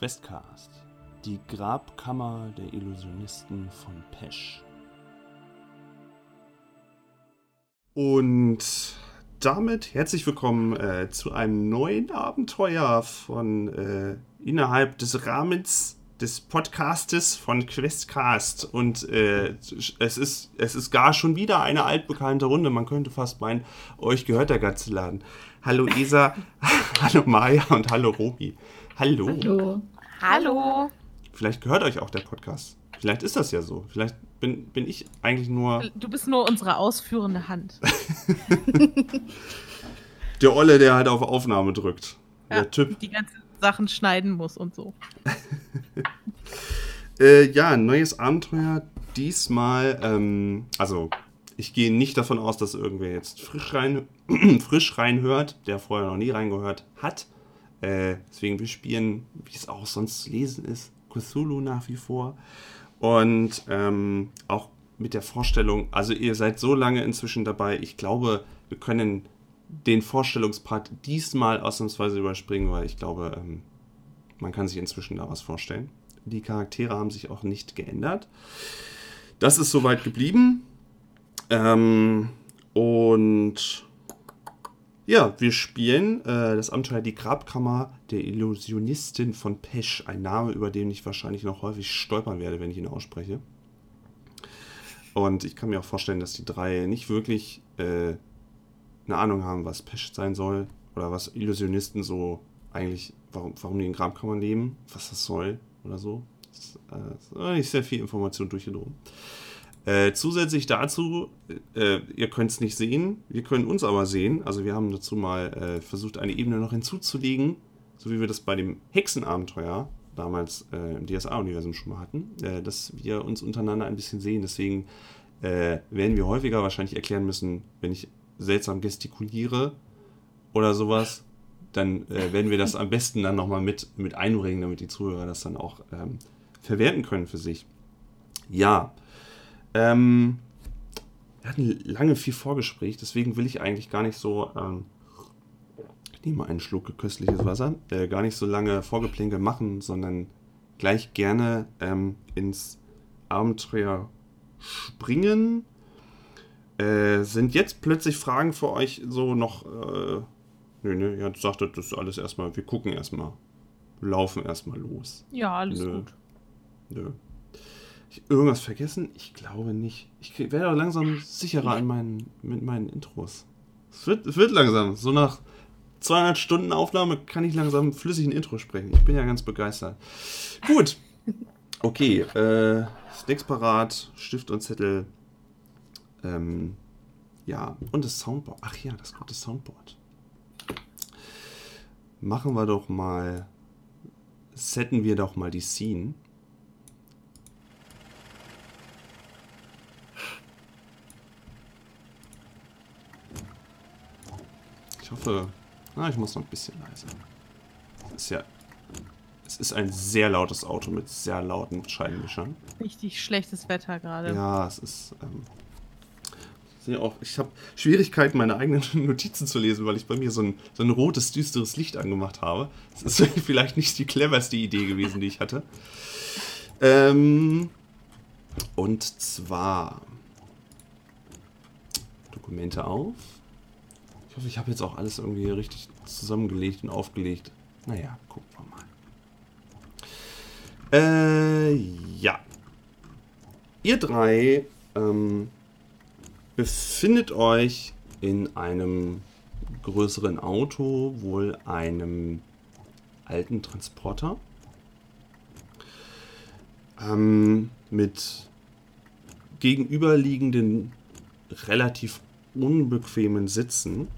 Questcast, die Grabkammer der Illusionisten von Pesch. Und damit herzlich willkommen äh, zu einem neuen Abenteuer von äh, innerhalb des Rahmens des Podcastes von Questcast. Und äh, es, ist, es ist gar schon wieder eine altbekannte Runde. Man könnte fast meinen, euch gehört der ganze Laden. Hallo Isa, hallo Maya und hallo Robi. Hallo. Hallo. Hallo. Vielleicht gehört euch auch der Podcast. Vielleicht ist das ja so. Vielleicht bin, bin ich eigentlich nur. Du bist nur unsere ausführende Hand. der Olle, der halt auf Aufnahme drückt. Ja, der Typ. Die ganzen Sachen schneiden muss und so. äh, ja, neues Abenteuer. Diesmal, ähm, also ich gehe nicht davon aus, dass irgendwer jetzt frisch, rein, frisch reinhört, der vorher noch nie reingehört hat. Äh, deswegen, wir spielen, wie es auch sonst zu lesen ist, Cthulhu nach wie vor. Und ähm, auch mit der Vorstellung, also ihr seid so lange inzwischen dabei, ich glaube, wir können den Vorstellungspart diesmal ausnahmsweise überspringen, weil ich glaube, ähm, man kann sich inzwischen da was vorstellen. Die Charaktere haben sich auch nicht geändert. Das ist soweit geblieben. Ähm, und ja, wir spielen äh, das Abenteuer Die Grabkammer der Illusionistin von Pesch. Ein Name, über den ich wahrscheinlich noch häufig stolpern werde, wenn ich ihn ausspreche. Und ich kann mir auch vorstellen, dass die drei nicht wirklich äh, eine Ahnung haben, was Pesch sein soll. Oder was Illusionisten so eigentlich, warum, warum die in Grabkammern leben, was das soll oder so. Das ist äh, nicht sehr viel Information durchgedrungen. Äh, zusätzlich dazu, äh, ihr könnt es nicht sehen, wir können uns aber sehen. Also wir haben dazu mal äh, versucht, eine Ebene noch hinzuzulegen, so wie wir das bei dem Hexenabenteuer damals äh, im DSA-Universum schon mal hatten, äh, dass wir uns untereinander ein bisschen sehen. Deswegen äh, werden wir häufiger wahrscheinlich erklären müssen, wenn ich seltsam gestikuliere oder sowas, dann werden wir das am besten dann nochmal mit, mit einbringen, damit die Zuhörer das dann auch ähm, verwerten können für sich. Ja, ähm, wir hatten lange viel Vorgespräch, deswegen will ich eigentlich gar nicht so, ähm, ich nehme mal einen Schluck köstliches Wasser, äh, gar nicht so lange Vorgeplänkel machen, sondern gleich gerne ähm, ins Abenteuer springen. Äh, sind jetzt plötzlich Fragen für euch so noch, äh, nö, nö, ihr sagtet das alles erstmal, wir gucken erstmal, laufen erstmal los. Ja, alles nö. gut. Nö ich irgendwas vergessen? Ich glaube nicht. Ich werde auch langsam sicherer in meinen, mit meinen Intros. Es wird, es wird langsam. So nach 200 Stunden Aufnahme kann ich langsam flüssig ein Intro sprechen. Ich bin ja ganz begeistert. Gut. Okay. Äh, Sticks parat, Stift und Zettel. Ähm, ja, und das Soundboard. Ach ja, das gute Soundboard. Machen wir doch mal. Setten wir doch mal die Scene. Ich hoffe. Ah, ich muss noch ein bisschen leiser. Es ist ja. Es ist ein sehr lautes Auto mit sehr lauten Scheibenwischern. Richtig schlechtes Wetter gerade. Ja, es ist. Ähm, auch, ich habe Schwierigkeiten, meine eigenen Notizen zu lesen, weil ich bei mir so ein, so ein rotes, düsteres Licht angemacht habe. Das ist vielleicht nicht die cleverste Idee gewesen, die ich hatte. Ähm, und zwar Dokumente auf. Ich hoffe, ich habe jetzt auch alles irgendwie richtig zusammengelegt und aufgelegt. Naja, gucken wir mal. Äh, ja. Ihr drei ähm, befindet euch in einem größeren Auto, wohl einem alten Transporter. Ähm, mit gegenüberliegenden, relativ unbequemen Sitzen.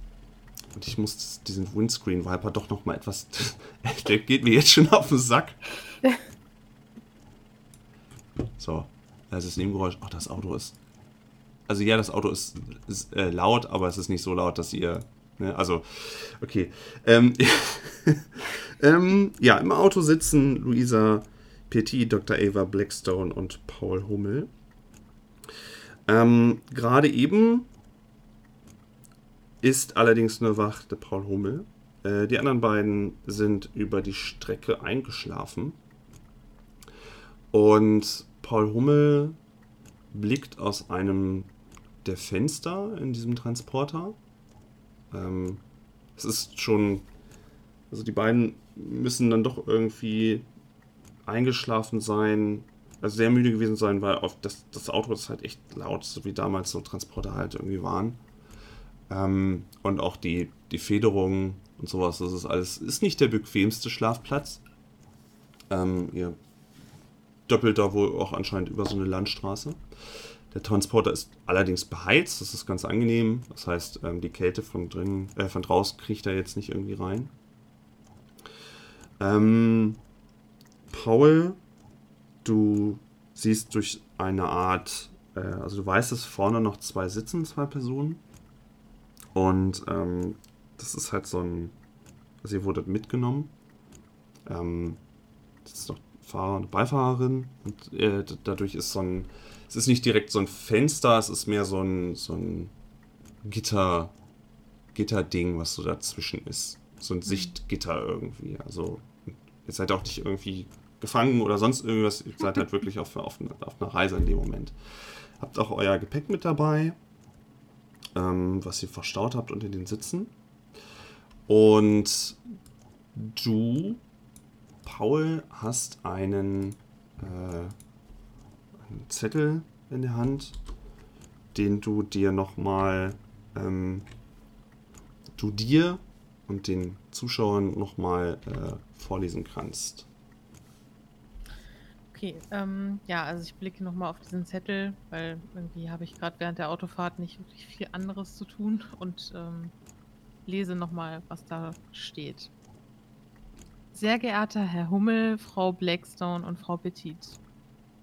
Und ich muss diesen Windscreen Viper doch noch mal etwas. Der geht mir jetzt schon auf den Sack. So, das ist Nebengeräusch. Ach, das Auto ist. Also ja, das Auto ist, ist äh, laut, aber es ist nicht so laut, dass ihr. Ne, also, okay. Ähm, ähm, ja, im Auto sitzen Luisa Petit, Dr. Ava Blackstone und Paul Hummel. Ähm, Gerade eben ist allerdings nur wach der Paul Hummel. Äh, die anderen beiden sind über die Strecke eingeschlafen. Und Paul Hummel blickt aus einem der Fenster in diesem Transporter. Ähm, es ist schon. Also die beiden müssen dann doch irgendwie eingeschlafen sein, also sehr müde gewesen sein, weil auf das, das Auto ist halt echt laut, so wie damals so Transporter halt irgendwie waren. Ähm, und auch die, die Federung und sowas, das ist alles, ist nicht der bequemste Schlafplatz. Ähm, ihr doppelt da wohl auch anscheinend über so eine Landstraße. Der Transporter ist allerdings beheizt, das ist ganz angenehm. Das heißt, ähm, die Kälte von drin, äh, von draußen kriegt er jetzt nicht irgendwie rein. Ähm, Paul, du siehst durch eine Art, äh, also du weißt, dass vorne noch zwei sitzen, zwei Personen. Und ähm, das ist halt so ein, also ihr wurdet mitgenommen. Ähm, das ist noch Fahrer und Beifahrerin und äh, dadurch ist so ein, es ist nicht direkt so ein Fenster, es ist mehr so ein, so ein Gitter, Gitterding, was so dazwischen ist. So ein mhm. Sichtgitter irgendwie. Also ihr seid auch nicht irgendwie gefangen oder sonst irgendwas. Ihr seid halt wirklich auf, auf, auf einer Reise in dem Moment. Habt auch euer Gepäck mit dabei, ähm, was ihr verstaut habt unter den Sitzen. Und du, Paul, hast einen, äh, einen Zettel in der Hand, den du dir nochmal, ähm, du dir und den Zuschauern nochmal äh, vorlesen kannst. Okay, ähm, ja, also ich blicke nochmal auf diesen Zettel, weil irgendwie habe ich gerade während der Autofahrt nicht wirklich viel anderes zu tun und ähm, lese nochmal, was da steht. Sehr geehrter Herr Hummel, Frau Blackstone und Frau Petit,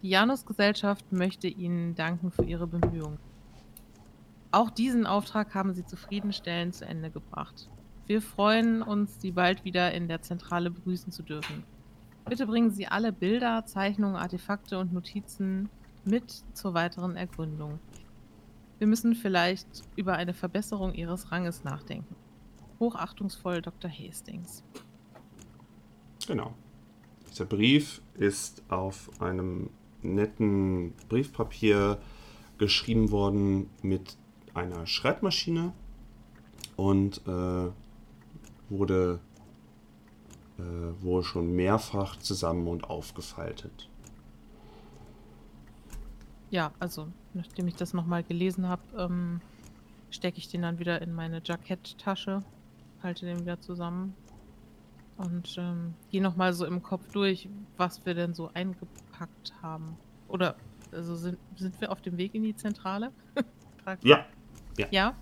die Janus-Gesellschaft möchte Ihnen danken für Ihre Bemühungen. Auch diesen Auftrag haben Sie zufriedenstellend zu Ende gebracht. Wir freuen uns, Sie bald wieder in der Zentrale begrüßen zu dürfen. Bitte bringen Sie alle Bilder, Zeichnungen, Artefakte und Notizen mit zur weiteren Ergründung. Wir müssen vielleicht über eine Verbesserung Ihres Ranges nachdenken. Hochachtungsvoll Dr. Hastings. Genau. Dieser Brief ist auf einem netten Briefpapier geschrieben worden mit einer Schreibmaschine und äh, wurde äh, wohl schon mehrfach zusammen und aufgefaltet. Ja, also nachdem ich das nochmal gelesen habe, ähm, stecke ich den dann wieder in meine Jacketttasche, halte den wieder zusammen und ähm, gehe nochmal so im Kopf durch, was wir denn so eingepackt haben. Oder also sind, sind wir auf dem Weg in die Zentrale? ja. ja. Ja.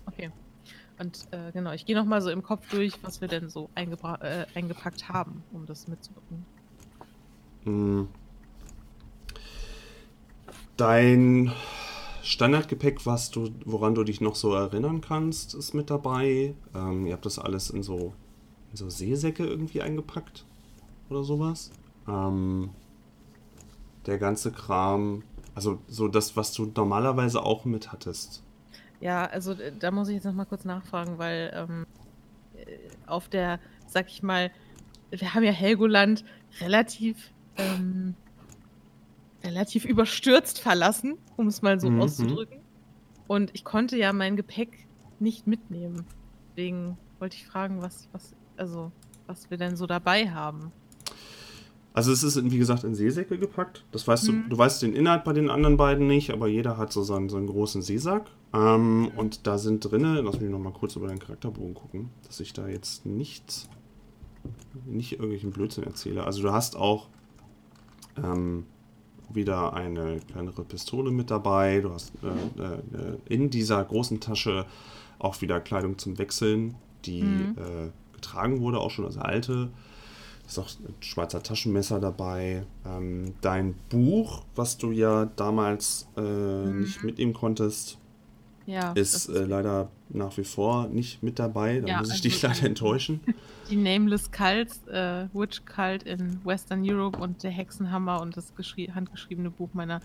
Und äh, genau, ich gehe nochmal so im Kopf durch, was wir denn so äh, eingepackt haben, um das mitzubringen. Hm. Dein Standardgepäck, was du, woran du dich noch so erinnern kannst, ist mit dabei. Ähm, ihr habt das alles in so, in so Seesäcke irgendwie eingepackt oder sowas. Ähm, der ganze Kram, also so das, was du normalerweise auch mit hattest. Ja, also da muss ich jetzt noch mal kurz nachfragen, weil ähm, äh, auf der, sag ich mal, wir haben ja Helgoland relativ, ähm, relativ überstürzt verlassen, um es mal so mhm. auszudrücken. Und ich konnte ja mein Gepäck nicht mitnehmen. Deswegen wollte ich fragen, was, was, also, was wir denn so dabei haben. Also es ist, wie gesagt, in Seesäcke gepackt. Das weißt mhm. du, du weißt den Inhalt bei den anderen beiden nicht, aber jeder hat so seinen, so einen großen Seesack. Ähm, und da sind drinne, lass mich noch mal kurz über deinen Charakterbogen gucken, dass ich da jetzt nicht, nicht irgendwelchen Blödsinn erzähle. Also du hast auch ähm, wieder eine kleinere Pistole mit dabei. Du hast äh, äh, in dieser großen Tasche auch wieder Kleidung zum Wechseln, die mhm. äh, getragen wurde, auch schon als alte ist auch ein schwarzer Taschenmesser dabei. Ähm, dein Buch, was du ja damals äh, mhm. nicht mitnehmen konntest, ja, ist, ist äh, leider nach wie vor nicht mit dabei. Da ja, muss ich also dich leider enttäuschen. Die Nameless Cults, äh, Witch Cult in Western Europe und der Hexenhammer und das handgeschriebene Buch meiner,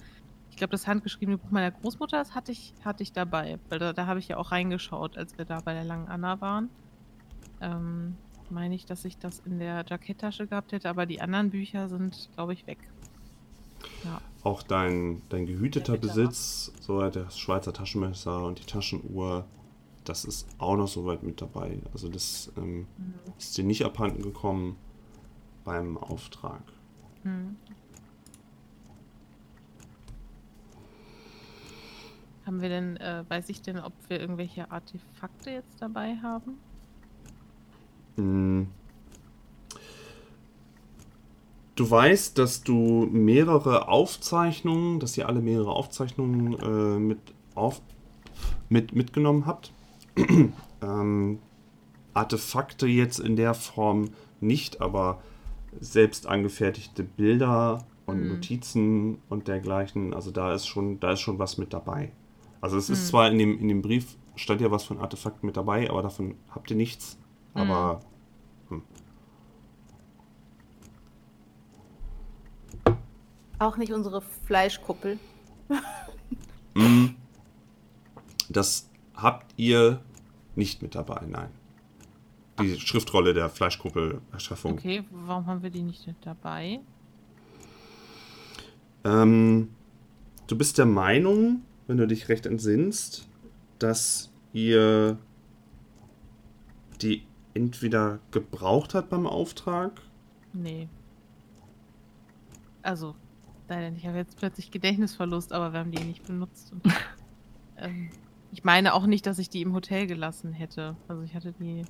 ich glaube, das handgeschriebene Buch meiner Großmutter, das hatte ich, hatte ich dabei. Weil da, da habe ich ja auch reingeschaut, als wir da bei der langen Anna waren. Ähm, meine ich, dass ich das in der Jacketttasche gehabt hätte, aber die anderen Bücher sind, glaube ich, weg. Ja. Auch dein, dein gehüteter Besitz, so das Schweizer Taschenmesser und die Taschenuhr, das ist auch noch soweit mit dabei. Also das ähm, mhm. ist dir nicht abhanden gekommen beim Auftrag. Mhm. Haben wir denn, äh, weiß ich denn, ob wir irgendwelche Artefakte jetzt dabei haben? Hm. Du weißt, dass du mehrere Aufzeichnungen, dass ihr alle mehrere Aufzeichnungen äh, mit, auf, mit mitgenommen habt. ähm, Artefakte jetzt in der Form nicht, aber selbst angefertigte Bilder und mhm. Notizen und dergleichen. Also da ist schon, da ist schon was mit dabei. Also es ist mhm. zwar in dem, in dem Brief stand ja was von Artefakten mit dabei, aber davon habt ihr nichts. Aber hm. auch nicht unsere Fleischkuppel. Hm. das habt ihr nicht mit dabei, nein. Die Schriftrolle der Fleischkuppel-Erschaffung. Okay, warum haben wir die nicht mit dabei? Ähm, du bist der Meinung, wenn du dich recht entsinnst, dass ihr die entweder gebraucht hat beim Auftrag? Nee. Also, leider nicht. Ich habe jetzt plötzlich Gedächtnisverlust, aber wir haben die nicht benutzt. Und, ähm, ich meine auch nicht, dass ich die im Hotel gelassen hätte. Also ich hatte die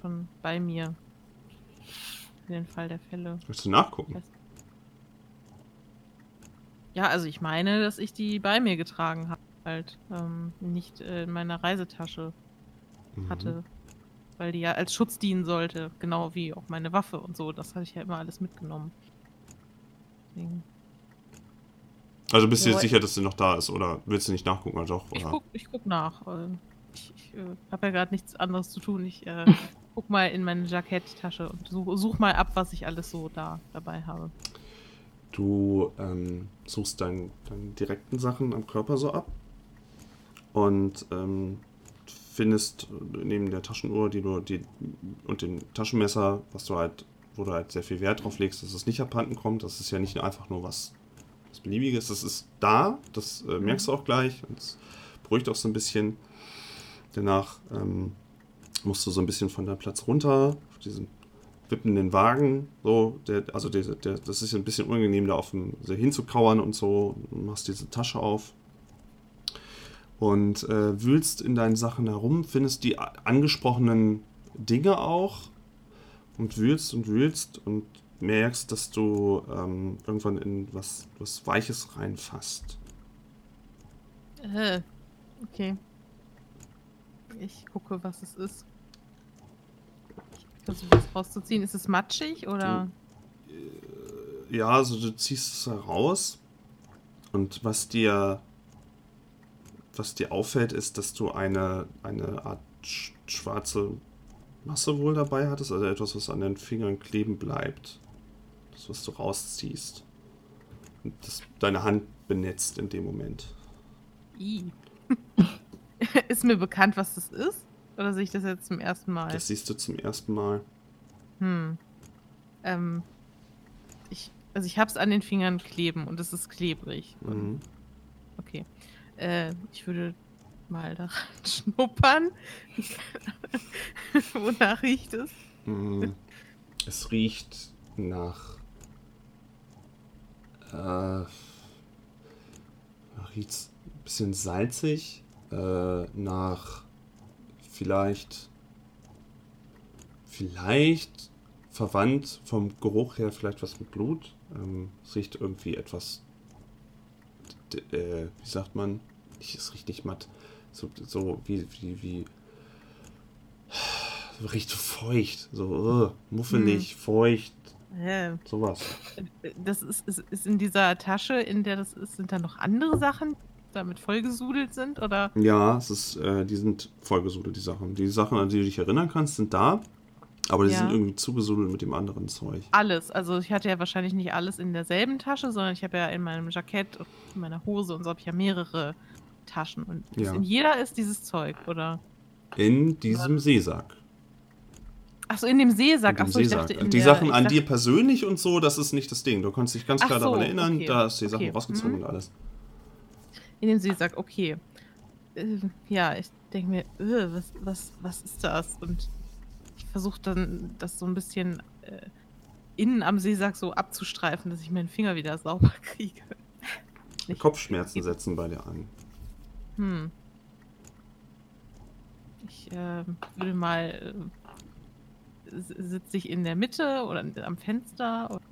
schon bei mir. Für den Fall der Fälle. Willst du nachgucken? Ja, also ich meine, dass ich die bei mir getragen habe. Halt ähm, nicht äh, in meiner Reisetasche mhm. Weil die ja als Schutz dienen sollte, genau wie auch meine Waffe und so. Das hatte ich ja immer alles mitgenommen. Deswegen. Also bist du jetzt sicher, dass sie noch da ist oder willst du nicht nachgucken? Also auch, ich, guck, ich guck nach. Ich, ich äh, habe ja gerade nichts anderes zu tun. Ich äh, guck mal in meine Jacketttasche und such, such, mal ab, was ich alles so da dabei habe. Du ähm, suchst deine dein direkten Sachen am Körper so ab und ähm, findest neben der Taschenuhr, die du die und dem Taschenmesser, was du halt, wo du halt sehr viel Wert drauf legst, dass es nicht abhanden kommt. Das ist ja nicht einfach nur was, was Beliebiges. Das ist da, das äh, merkst du auch gleich. Und es beruhigt auch so ein bisschen. Danach ähm, musst du so ein bisschen von deinem Platz runter, auf diesen wippenden Wagen, so, der, also der, der, das ist ein bisschen unangenehm, da auf dem so hinzukauern und so, du machst diese Tasche auf, und äh, wühlst in deinen Sachen herum, findest die angesprochenen Dinge auch und wühlst und wühlst und merkst, dass du ähm, irgendwann in was, was Weiches reinfasst. Äh, okay. Ich gucke, was es ist. Ich versuche das rauszuziehen. Ist es matschig oder? Du, äh, ja, also du ziehst es heraus und was dir was dir auffällt, ist, dass du eine, eine Art sch schwarze Masse wohl dabei hattest, also etwas, was an den Fingern kleben bleibt. Das, was du rausziehst. Und das deine Hand benetzt in dem Moment. I. ist mir bekannt, was das ist? Oder sehe ich das jetzt zum ersten Mal? Das siehst du zum ersten Mal. Hm. Ähm. Ich, also ich hab's an den Fingern kleben und es ist klebrig. Mhm. Okay. Äh, ich würde mal da schnuppern. Wonach riecht es? Mm, es riecht nach. Äh, riecht ein bisschen salzig. Äh, nach vielleicht. Vielleicht verwandt vom Geruch her vielleicht was mit Blut. Ähm, es riecht irgendwie etwas äh, wie sagt man? Ich ist richtig matt. So, so wie, wie, wie. So richtig feucht. So uh, muffelig, hm. feucht. Ja. Sowas. Das ist, ist, ist in dieser Tasche, in der das ist, sind da noch andere Sachen, die damit vollgesudelt sind? Oder? Ja, es ist, äh, die sind vollgesudelt, die Sachen. Die Sachen, an die du dich erinnern kannst, sind da. Aber die ja. sind irgendwie zugesudelt mit dem anderen Zeug. Alles. Also ich hatte ja wahrscheinlich nicht alles in derselben Tasche, sondern ich habe ja in meinem Jackett und in meiner Hose und so habe ich ja mehrere Taschen. Und ja. in jeder ist dieses Zeug, oder? In diesem oder? Seesack. Achso, in dem Seesack. in dem Achso, ich Seesack. dachte in die Sachen an dir persönlich und so, das ist nicht das Ding. Du kannst dich ganz klar daran so, erinnern, okay, da hast du die Sachen okay, rausgezogen mhm. und alles. In dem Seesack, okay. Äh, ja, ich denke mir, äh, was, was, was ist das? Und versuche dann, das so ein bisschen äh, innen am Seesack so abzustreifen, dass ich meinen Finger wieder sauber kriege. Kopfschmerzen setzen bei dir ein. Hm. Ich äh, würde mal. Äh, sitze ich in der Mitte oder am Fenster? Oder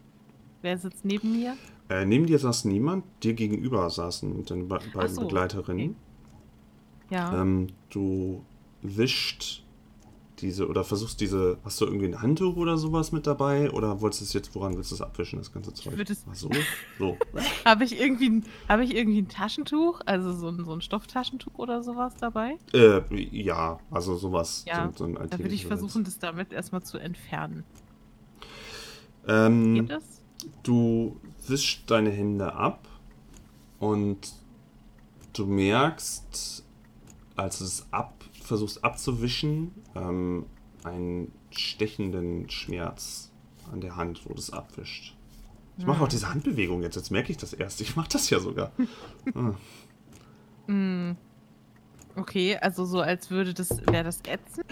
wer sitzt neben mir? Äh, neben dir saß niemand, dir gegenüber saßen deine be beiden so, Begleiterinnen. Ja. Ähm, du wischt diese oder versuchst diese. Hast du irgendwie ein Handtuch oder sowas mit dabei? Oder wolltest du es jetzt, woran willst du es abwischen, das ganze Zeug? würd es- Ach so? So. Habe ich, irgendwie, ein- hab ich irgendwie ein Taschentuch, also so ein, so ein Stofftaschentuch oder sowas dabei? äh, ja, also sowas. Ja, so, so Da würde ich versuchen, das damit erstmal zu entfernen. Ähm, Geht das? Du wischst deine Hände ab und du merkst, als du es ab, versuchst abzuwischen, ähm, einen stechenden Schmerz an der Hand, wo du es abwischt. Ich mache auch diese Handbewegung jetzt, jetzt merke ich das erst. Ich mache das ja sogar. Ah. Hm. Okay, also so als würde das, wäre das ätzend?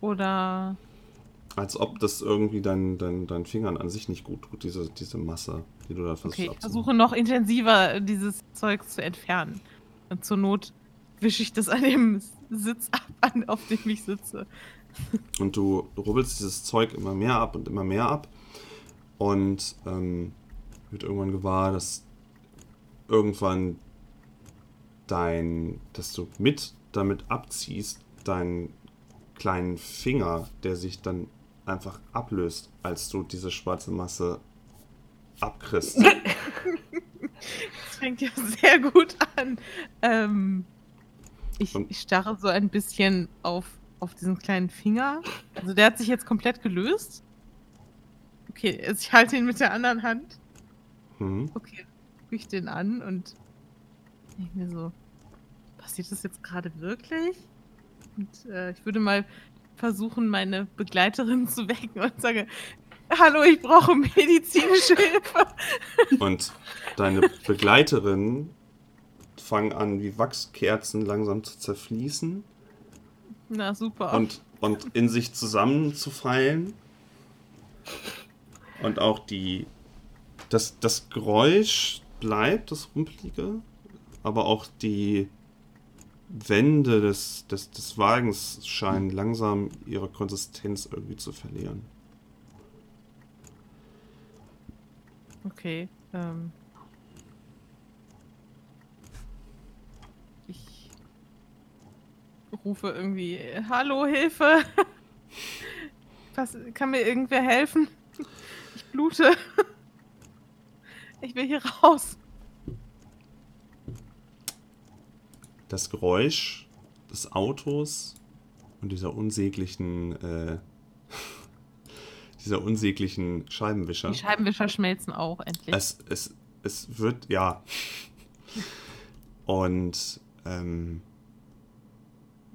Oder, Als ob das irgendwie deinen dein, dein Fingern an sich nicht gut tut, diese, diese Masse, die du da versuchst okay, ich versuche noch intensiver dieses Zeug zu entfernen. Und zur Not wische ich das an dem Sitz ab, an, auf dem ich sitze. Und du rubbelst dieses Zeug immer mehr ab und immer mehr ab. Und ähm, wird irgendwann gewahr, dass irgendwann dein, dass du mit damit abziehst, deinen kleinen Finger, der sich dann einfach ablöst, als du diese schwarze Masse abkriegst. Das fängt ja sehr gut an. Ähm, ich, ich starre so ein bisschen auf, auf diesen kleinen Finger. Also der hat sich jetzt komplett gelöst. Okay, also ich halte ihn mit der anderen Hand. Mhm. Okay, gucke ich den an und denke mir so, passiert das jetzt gerade wirklich? Und äh, ich würde mal versuchen, meine Begleiterin zu wecken und sage, hallo, ich brauche medizinische Hilfe. Und deine Begleiterinnen fangen an, wie Wachskerzen langsam zu zerfließen. Na super. und, und in sich zusammenzufallen. Und auch die. Das, das Geräusch bleibt, das Rumpelige, aber auch die Wände des, des, des Wagens scheinen langsam ihre Konsistenz irgendwie zu verlieren. Okay. Ähm. Rufe irgendwie, hallo, Hilfe. Was, kann mir irgendwer helfen? Ich blute. Ich will hier raus. Das Geräusch des Autos und dieser unsäglichen, äh, dieser unsäglichen Scheibenwischer. Die Scheibenwischer schmelzen auch endlich. Es, es, es wird, ja. Und ähm,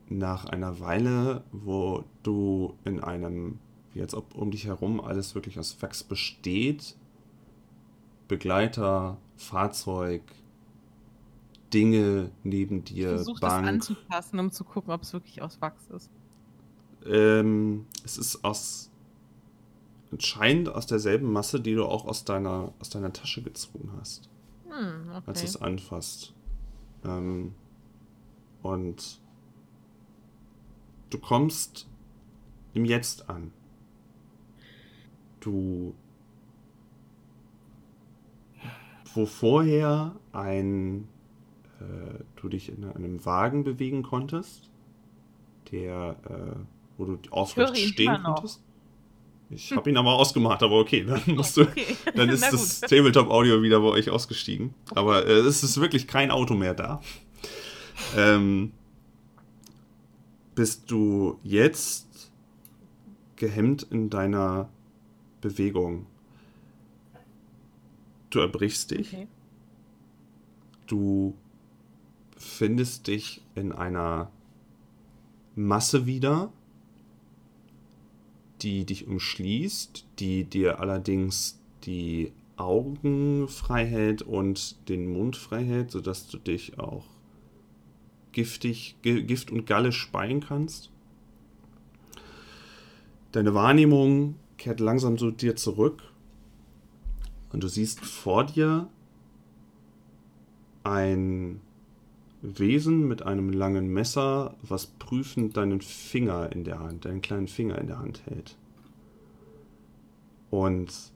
nach einer Weile, wo du in einem, wie als ob um dich herum alles wirklich aus Wachs besteht, Begleiter, Fahrzeug, Dinge neben ich dir, versuche das Bank. anzupassen, um zu gucken, ob es wirklich aus Wachs ist. Ähm, es ist aus, anscheinend aus derselben Masse, die du auch aus deiner, aus deiner Tasche gezogen hast. Hm, als okay. du es anfasst. Ähm, und du kommst im Jetzt an. Du, wo vorher ein, äh, du dich in einem Wagen bewegen konntest, der, äh, wo du aufrecht stehen konntest. Ich habe ihn aber ausgemacht, aber okay, dann musst du, Okay. dann ist das gut. Tabletop-Audio wieder bei euch ausgestiegen. Aber äh, es ist wirklich kein Auto mehr da. Ähm, bist du jetzt gehemmt in deiner Bewegung? Du erbrichst dich. Okay. Du findest dich in einer Masse wieder, die dich umschließt, die dir allerdings die Augen frei hält und den Mund frei hält, sodass du dich auch giftig, Gift und Galle speien kannst. Deine Wahrnehmung kehrt langsam zu dir zurück und du siehst vor dir ein Wesen mit einem langen Messer, was prüfend deinen Finger in der Hand, deinen kleinen Finger in der Hand hält. Und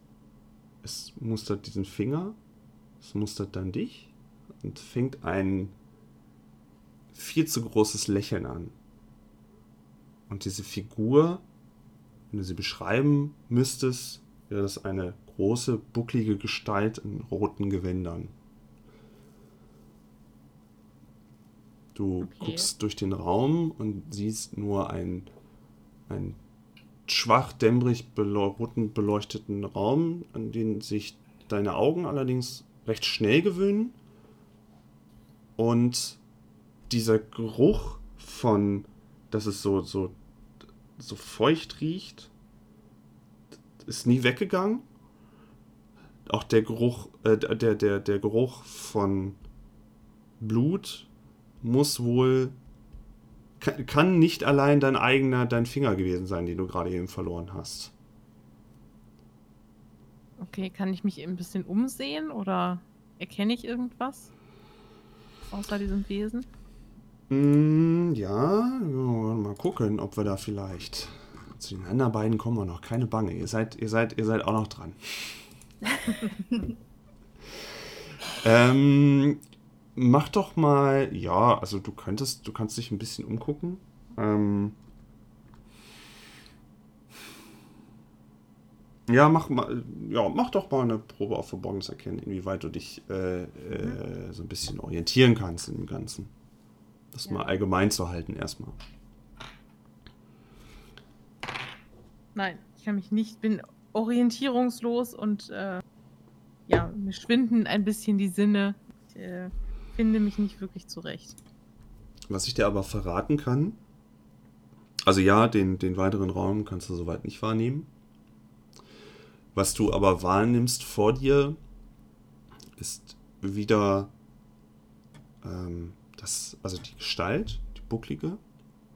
es mustert diesen Finger, es mustert dann dich und fängt ein viel zu großes Lächeln an. Und diese Figur, wenn du sie beschreiben müsstest, wäre das eine große, bucklige Gestalt in roten Gewändern. Du okay. guckst durch den Raum und siehst nur einen, einen schwach dämmerig roten beleuchteten Raum, an den sich deine Augen allerdings recht schnell gewöhnen. Und dieser Geruch von, dass es so, so, so feucht riecht, ist nie weggegangen. Auch der Geruch, äh, der, der, der Geruch von Blut muss wohl kann nicht allein dein eigener, dein Finger gewesen sein, den du gerade eben verloren hast. Okay, kann ich mich ein bisschen umsehen oder erkenne ich irgendwas außer diesem Wesen? Mm, ja, mal gucken, ob wir da vielleicht. Zu den anderen beiden kommen wir noch. Keine Bange. Ihr seid, ihr seid, ihr seid auch noch dran. ähm, mach doch mal, ja, also du könntest, du kannst dich ein bisschen umgucken. Ähm, ja, mach mal, ja, mach doch mal eine Probe auf Verborgenes erkennen, inwieweit du dich äh, äh, so ein bisschen orientieren kannst im Ganzen. Das ja. mal allgemein zu halten erstmal. Nein, ich kann mich nicht, bin orientierungslos und äh, ja, mir schwinden ein bisschen die Sinne. Ich, äh, finde mich nicht wirklich zurecht. Was ich dir aber verraten kann, also ja, den, den weiteren Raum kannst du soweit nicht wahrnehmen. Was du aber wahrnimmst vor dir, ist wieder ähm, das, also die Gestalt, die bucklige.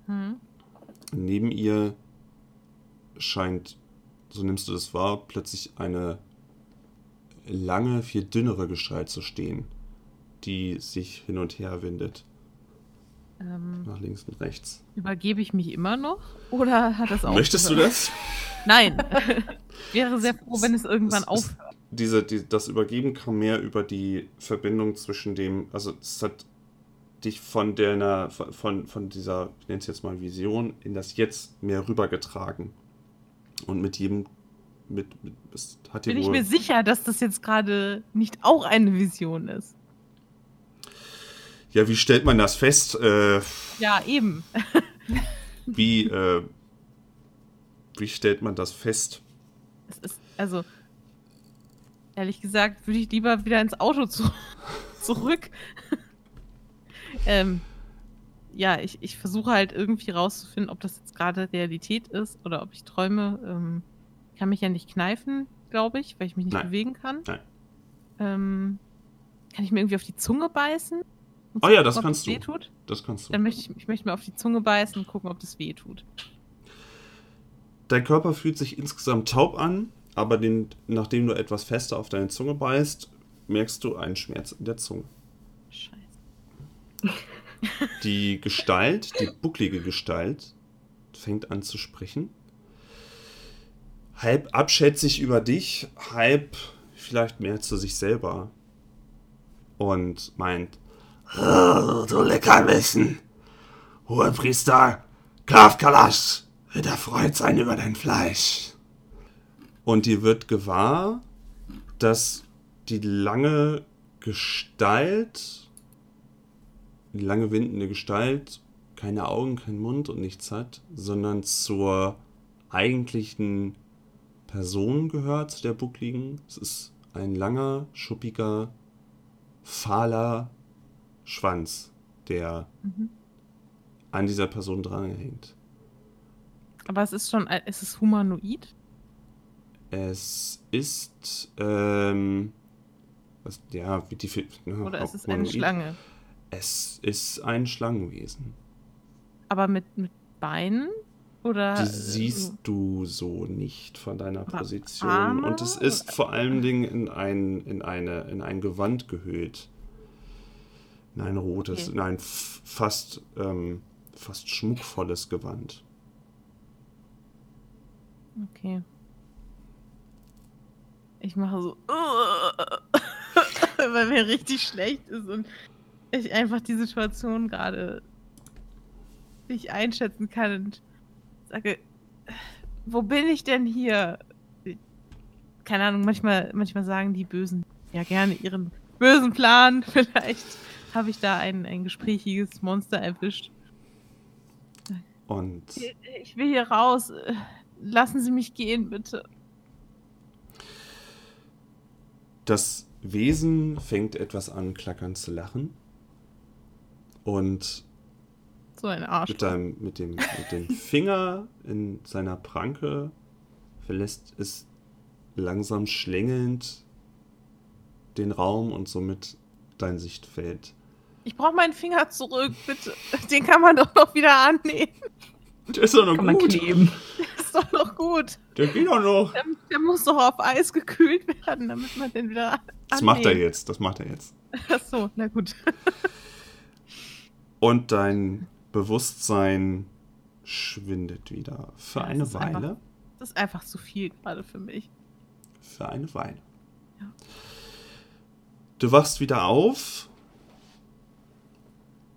Hm. Neben ihr scheint, so nimmst du das wahr, plötzlich eine lange, viel dünnere Gestalt zu stehen die sich hin und her windet. Ähm, Nach links und rechts. Übergebe ich mich immer noch? Oder hat das auch. Möchtest du das? Nein. Wäre sehr froh, wenn es irgendwann es, aufhört. Diese, die, das Übergeben kam mehr über die Verbindung zwischen dem, also es hat dich von der von, von dieser, ich nenne es jetzt mal Vision, in das Jetzt mehr rübergetragen. Und mit jedem mit, mit hat Bin ich mir sicher, dass das jetzt gerade nicht auch eine Vision ist. Ja, wie stellt man das fest? Äh, ja, eben. wie, äh, wie stellt man das fest? Es ist, also, ehrlich gesagt, würde ich lieber wieder ins Auto zu zurück. Ähm, ja, ich, ich versuche halt irgendwie rauszufinden, ob das jetzt gerade Realität ist oder ob ich träume. Ähm, kann mich ja nicht kneifen, glaube ich, weil ich mich nicht Nein. bewegen kann. Nein. Ähm, kann ich mir irgendwie auf die Zunge beißen? Oh ja, das gucken, kannst du. Wehtut. Das kannst du. Dann möchte ich, ich möchte mir auf die Zunge beißen und gucken, ob das weh tut. Dein Körper fühlt sich insgesamt taub an, aber den, nachdem du etwas fester auf deine Zunge beißt, merkst du einen Schmerz in der Zunge. Die Gestalt, die bucklige Gestalt, fängt an zu sprechen. Halb abschätzig über dich, halb vielleicht mehr zu sich selber. Und meint, Oh, du Leckerbissen. Hohepriester Graf Kalasch wird erfreut sein über dein Fleisch. Und dir wird gewahr, dass die lange Gestalt, lange windende Gestalt, keine Augen, keinen Mund und nichts hat, sondern zur eigentlichen Person gehört, zu der Buckligen. Es ist ein langer, schuppiger, fahler Schwanz, der mhm. an dieser Person dranhängt. Aber es ist schon, ist es humanoid? Es ist, ähm, was, ja, wie die, ja, Oder auch ist es eine. Schlange? Es ist ein Schlangenwesen. Aber mit, mit Beinen? Oder. Die äh, siehst du so nicht von deiner Aber Position. Arme Und es ist vor allen Dingen in ein, in eine, in ein Gewand gehüllt. In ein rotes, Okay. in ein fast, ähm, fast schmuckvolles Gewand. Okay. Ich mache so. Weil mir richtig schlecht ist und ich einfach die Situation gerade nicht einschätzen kann und sage, wo bin ich denn hier? Keine Ahnung, manchmal, manchmal sagen die Bösen ja gerne ihren bösen Plan. Vielleicht habe ich da ein, ein gesprächiges Monster erwischt. Und Ich will hier raus. Lassen Sie mich gehen, bitte. das Wesen fängt etwas an, klackernd zu lachen. Und So ein Arsch. mit, deinem, mit, dem, mit dem Finger in seiner Pranke verlässt es langsam schlängelnd den Raum und somit dein Sichtfeld. Ich brauche meinen Finger zurück, bitte. Den kann man doch noch wieder annehmen. Der ist doch noch Kann gut. kleben. Ist doch noch gut. Der geht doch noch. Der, der muss doch auf Eis gekühlt werden, damit man den wieder an Das macht er annehmen. jetzt, das macht er jetzt. Ach so, na gut. Und dein Bewusstsein schwindet wieder. Für Ja, eine ist einfach- Weile. Das ist einfach zu viel gerade für mich. Für eine Weile. Ja. Du wachst wieder auf.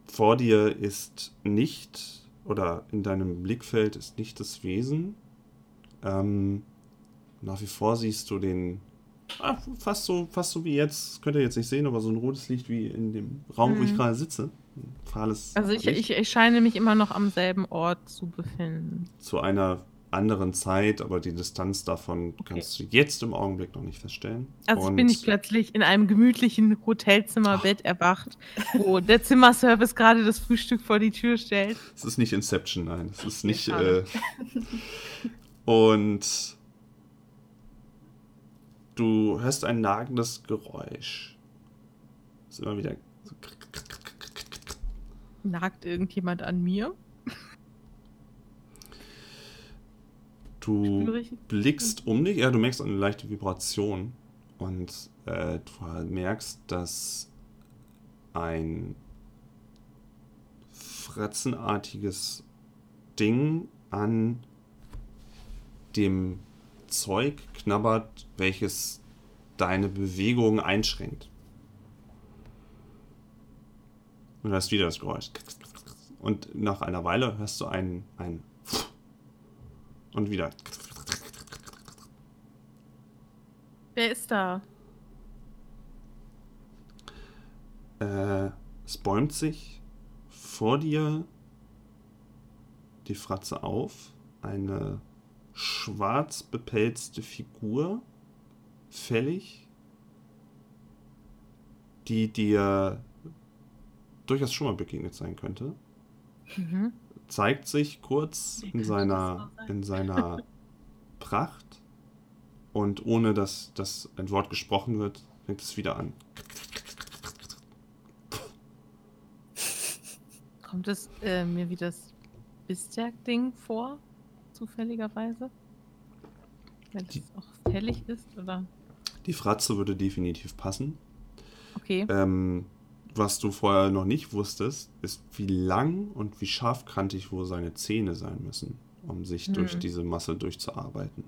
Vor dir ist nicht, oder in deinem Blickfeld ist nicht das Wesen. Ähm, nach wie vor siehst du den, ah, fast, so, fast so wie jetzt, das könnt ihr jetzt nicht sehen, aber so ein rotes Licht wie in dem Raum, wo ich Mhm. gerade sitze. Fahles Also ich, ich, ich scheine mich immer noch am selben Ort zu befinden. zu einer anderen Zeit, aber die Distanz davon kannst du jetzt im Augenblick noch nicht feststellen. Also Und bin ich plötzlich in einem gemütlichen Hotelzimmerbett erwacht, wo der Zimmerservice gerade das Frühstück vor die Tür stellt. Es ist nicht Inception, nein. Es ist nicht. Äh, und du hörst ein nagendes Geräusch. Es ist immer wieder. Nagt irgendjemand an mir? Du blickst um dich, ja, du merkst eine leichte Vibration und äh, du merkst, dass ein fratzenartiges Ding an dem Zeug knabbert, welches deine Bewegung einschränkt. Und du hörst wieder das Geräusch. Und nach einer Weile hörst du ein, ein und wieder. Wer ist da? Äh, es bäumt sich vor dir die Fratze auf. Eine schwarz bepelzte Figur, fällig, die dir durchaus schon mal begegnet sein könnte. Mhm. zeigt sich kurz Wie in seiner, in seiner Pracht und ohne dass, dass ein Wort gesprochen wird, fängt es wieder an. Kommt es äh, mir wie das Bisberg-Ding vor? Zufälligerweise? Wenn Die- es auch fällig ist, oder? Die Fratze würde definitiv passen. Okay. Ähm, was du vorher noch nicht wusstest, ist, wie lang und wie scharfkantig wohl seine Zähne sein müssen, um sich Hm. durch diese Masse durchzuarbeiten.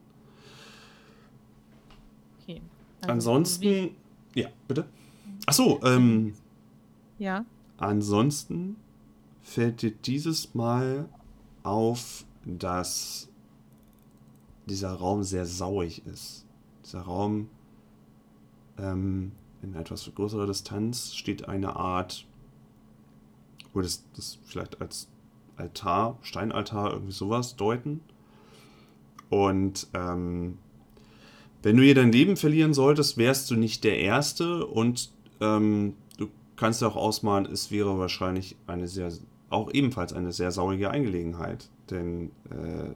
okay. Also, Ansonsten, ja, bitte. Achso, ähm, Ja. Ansonsten fällt dir dieses Mal auf, dass dieser Raum sehr sauig ist. Dieser Raum ähm, in etwas größerer Distanz steht eine Art, würde das, das vielleicht als Altar, Steinaltar, irgendwie sowas deuten. Und ähm, wenn du hier dein Leben verlieren solltest, wärst du nicht der Erste und ähm, du kannst dir auch ausmalen, es wäre wahrscheinlich eine sehr, auch ebenfalls eine sehr saurige Angelegenheit. Denn äh,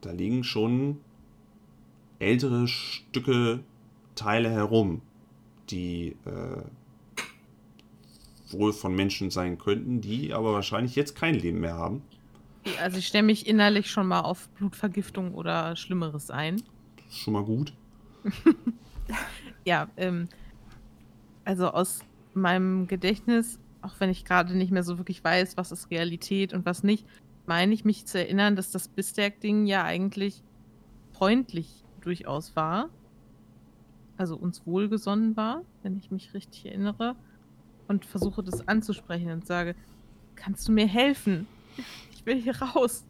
da liegen schon ältere Stücke, Teile herum, die äh, wohl von Menschen sein könnten, die aber wahrscheinlich jetzt kein Leben mehr haben. Also ich stelle mich innerlich schon mal auf Blutvergiftung oder Schlimmeres ein. Schon mal gut. Ja, ähm, also aus meinem Gedächtnis, auch wenn ich gerade nicht mehr so wirklich weiß, was ist Realität und was nicht, meine ich mich zu erinnern, dass das Bisberg-Ding ja eigentlich freundlich durchaus war. Also uns wohlgesonnen war, wenn ich mich richtig erinnere. Und versuche das anzusprechen und sage, kannst du mir helfen? Ich will hier raus.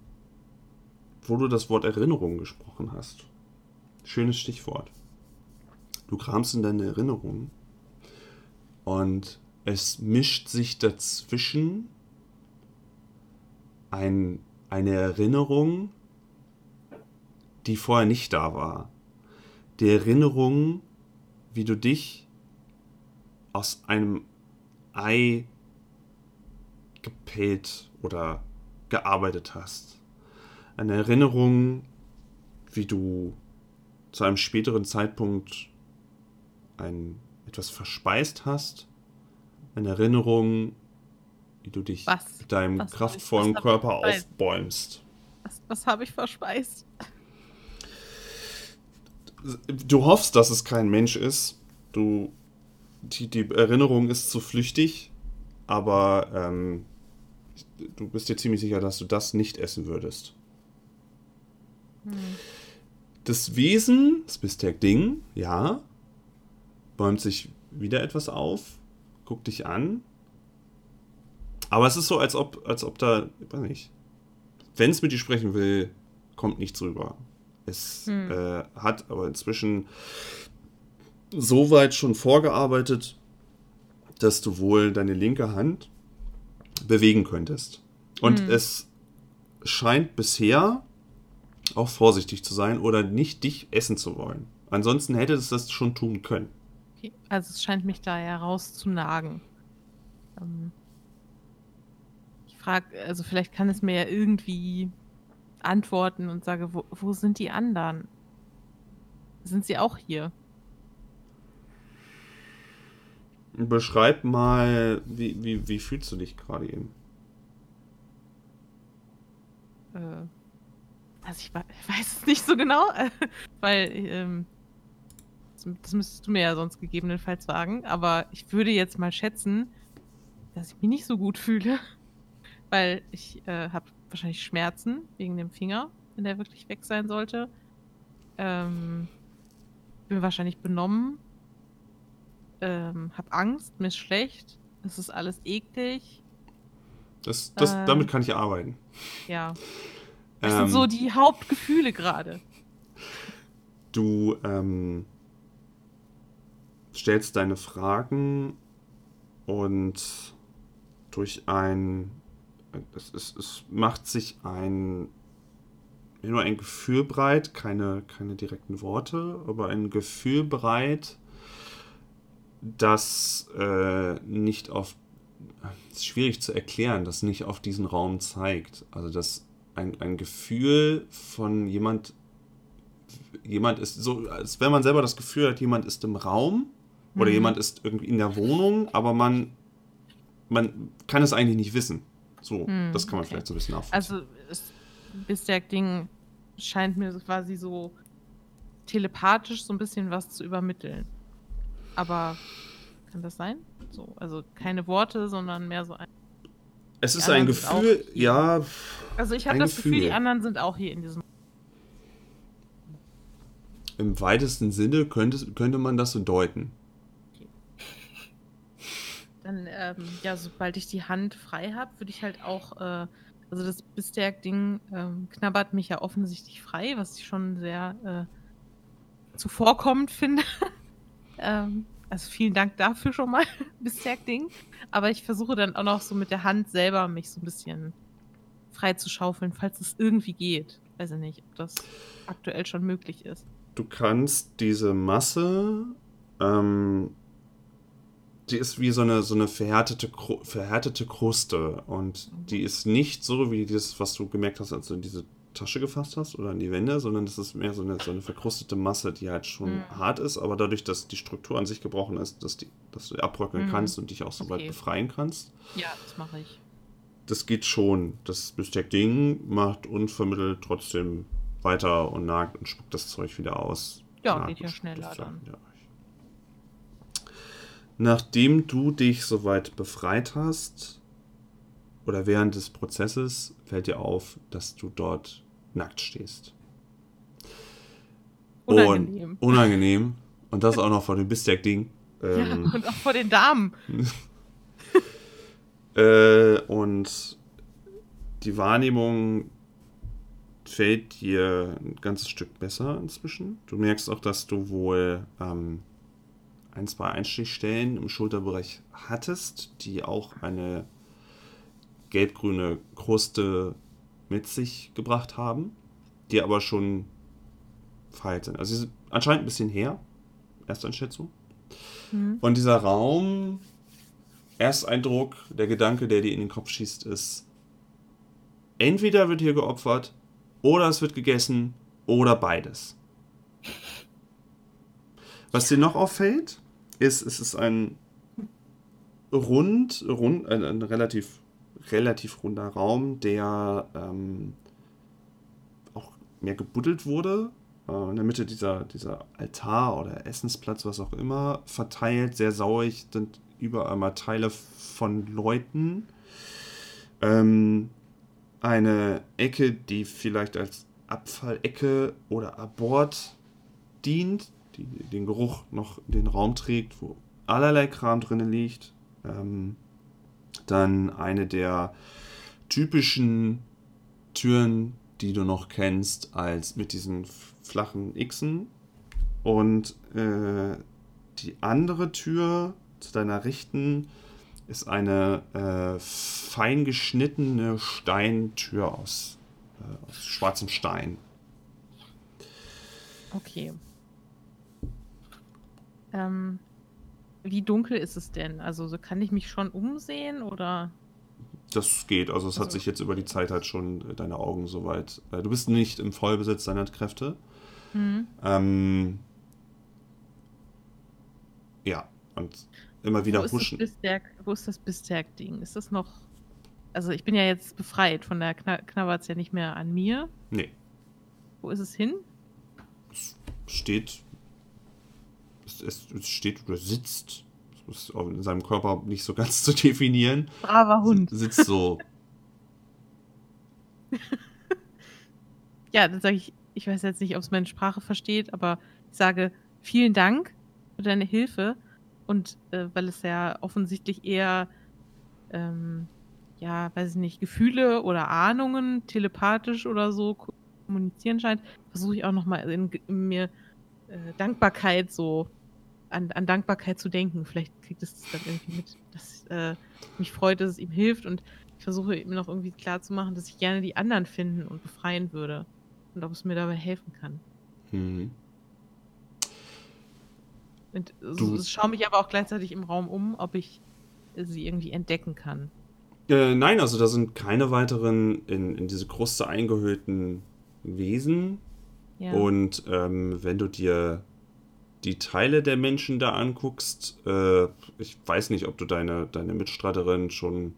Wo du das Wort Erinnerung gesprochen hast. Schönes Stichwort. Du kramst in deine Erinnerungen und es mischt sich dazwischen ein, eine Erinnerung, die vorher nicht da war. Die Erinnerung, wie du dich aus einem Ei gepellt oder gearbeitet hast. Eine Erinnerung, wie du zu einem späteren Zeitpunkt ein, etwas verspeist hast. Eine Erinnerung, wie du dich Was? mit deinem Was kraftvollen Körper verspeist? aufbäumst. Was, was habe ich verspeist? Du hoffst, dass es kein Mensch ist. Du, die, die Erinnerung ist zu flüchtig, aber ähm, du bist dir ziemlich sicher, dass du das nicht essen würdest. Hm. Das Wesen, das Bistek-Ding, ja, bäumt sich wieder etwas auf, guckt dich an. Aber es ist so, als ob, als ob da, ich weiß nicht, wenn es mit dir sprechen will, kommt nichts rüber. Es Hm. äh, hat aber inzwischen so weit schon vorgearbeitet, dass du wohl deine linke Hand bewegen könntest. Und Hm. es scheint bisher auch vorsichtig zu sein oder nicht dich essen zu wollen. Ansonsten hätte es das schon tun können. Okay. Also es scheint mich da herauszunagen. Ähm, ich frage, also vielleicht kann es mir ja irgendwie antworten und sage, wo, wo sind die anderen? Sind sie auch hier? Beschreib mal, wie, wie, wie fühlst du dich gerade eben? Äh, also ich, ich weiß es nicht so genau, weil ähm, das, das müsstest du mir ja sonst gegebenenfalls sagen, aber ich würde jetzt mal schätzen, dass ich mich nicht so gut fühle, weil ich äh, habe wahrscheinlich Schmerzen wegen dem Finger, wenn der wirklich weg sein sollte. Ähm, bin wahrscheinlich benommen, ähm, hab Angst, mir ist schlecht, es ist alles eklig. Das, das, Äh. damit kann ich arbeiten. Ja, das Ähm, sind so die Hauptgefühle gerade. Du ähm, stellst deine Fragen und durch ein. Es, es, es macht sich ein. Nur ein Gefühl breit, keine, keine direkten Worte, aber ein Gefühl breit, das äh, nicht auf. Es ist schwierig zu erklären, das nicht auf diesen Raum zeigt. Also, das ein, ein Gefühl von jemand, jemand ist so, als wenn man selber das Gefühl hat, jemand ist im Raum oder Mhm. jemand ist irgendwie in der Wohnung, aber man, man kann es eigentlich nicht wissen. So, Hm, das kann man okay. vielleicht so ein bisschen nachvollziehen. Also, das Bisberg-Ding scheint mir quasi so telepathisch so ein bisschen was zu übermitteln. Aber kann das sein? So, also keine Worte, sondern mehr so ein. es ist ein Gefühl, ja, Also ich habe das Gefühl, Gefühl. die anderen sind auch hier in diesem. im weitesten Sinne könnte, könnte man das so deuten. Dann, ähm, ja, sobald ich die Hand frei habe, würde ich halt auch, äh, also das Bisberg-Ding ähm, knabbert mich ja offensichtlich frei, was ich schon sehr äh, zuvorkommend finde. ähm, also vielen Dank dafür schon mal, Bisberg-Ding. Aber ich versuche dann auch noch so mit der Hand selber mich so ein bisschen frei zu schaufeln, falls es irgendwie geht. Weiß ich nicht, ob das aktuell schon möglich ist. Du kannst diese Masse, ähm, die ist wie so eine, so eine verhärtete, verhärtete Kruste und die ist nicht so wie das, was du gemerkt hast, also diese Tasche gefasst hast oder an die Wände, sondern das ist mehr so eine, so eine verkrustete Masse, die halt schon Mhm. hart ist, aber dadurch, dass die Struktur an sich gebrochen ist, dass, die, dass du abbröckeln Mhm. kannst und dich auch so weit Okay. befreien kannst. Ja, das mache ich. Das geht schon. Das Besteck-Ding macht unvermittelt trotzdem weiter und nagt und spuckt das Zeug wieder aus. Ja, Nagt geht ja schneller dann. aus. Nachdem du dich soweit befreit hast, oder während des Prozesses, fällt dir auf, dass du dort nackt stehst. Unangenehm. Und, unangenehm. Und das auch noch vor dem Besteck-Ding. Ja, Ähm, und auch vor den Damen. Äh, und die Wahrnehmung fällt dir ein ganzes Stück besser inzwischen. Du merkst auch, dass du wohl ähm, ein, zwei Einstichstellen im Schulterbereich hattest, die auch eine gelb-grüne Kruste mit sich gebracht haben, die aber schon verheilt sind. Also sie sind anscheinend ein bisschen her, Ersteinschätzung. Mhm. Und dieser Raum, Ersteindruck, der Gedanke, der dir in den Kopf schießt, ist, entweder wird hier geopfert, oder es wird gegessen, oder beides. Was dir noch auffällt, ist, es ist ein rund, rund ein, ein relativ, relativ runder Raum, der ähm, auch mehr gebuddelt wurde. Äh, in der Mitte dieser, dieser Altar oder Essensplatz, was auch immer, verteilt, sehr sauig, sind überall mal Teile von Leuten. Ähm, eine Ecke, die vielleicht als Abfallecke oder Abort dient, die den Geruch noch in den Raum trägt, wo allerlei Kram drin liegt. Ähm, dann eine der typischen Türen, die du noch kennst, als mit diesen flachen Xen. Und äh, die andere Tür zu deiner Rechten ist eine äh, fein geschnittene Steintür aus, äh, aus schwarzem Stein. Okay. Ähm, wie dunkel ist es denn? Also so kann ich mich schon umsehen oder? Das geht, also es hat Also- sich jetzt über die Zeit halt schon äh, deine Augen soweit. Äh, du bist nicht im Vollbesitz deiner Kräfte. Hm? Ähm, ja, und immer wieder wo ist huschen. Bisberg, wo ist das Bisberg-Ding? Ist das noch. Also ich bin ja jetzt befreit, von der Kna knabbert's ja nicht mehr an mir. Nee, Wo ist es hin? es steht. Es, es, es steht oder sitzt. Das ist in seinem Körper nicht so ganz zu definieren. Braver Hund. Sitzt so. Ja, dann sage ich, ich weiß jetzt nicht, ob es meine Sprache versteht, aber ich sage vielen Dank für deine Hilfe. Und äh, weil es ja offensichtlich eher, ähm, ja, weiß ich nicht, Gefühle oder Ahnungen telepathisch oder so ko- kommunizieren scheint, versuche ich auch nochmal in, in mir äh, Dankbarkeit so, an, an Dankbarkeit zu denken. Vielleicht kriegt es das dann irgendwie mit, dass äh, mich freut, dass es ihm hilft und ich versuche ihm noch irgendwie klarzumachen, dass ich gerne die anderen finden und befreien würde. Und ob es mir dabei helfen kann. Hm. Und so, schaue mich aber auch gleichzeitig im Raum um, ob ich sie irgendwie entdecken kann. Äh, nein, also da sind keine weiteren in, in diese Kruste eingehüllten Wesen. Ja. Und ähm, wenn du dir die Teile der Menschen da anguckst, äh, ich weiß nicht, ob du deine, deine Mitstreiterin schon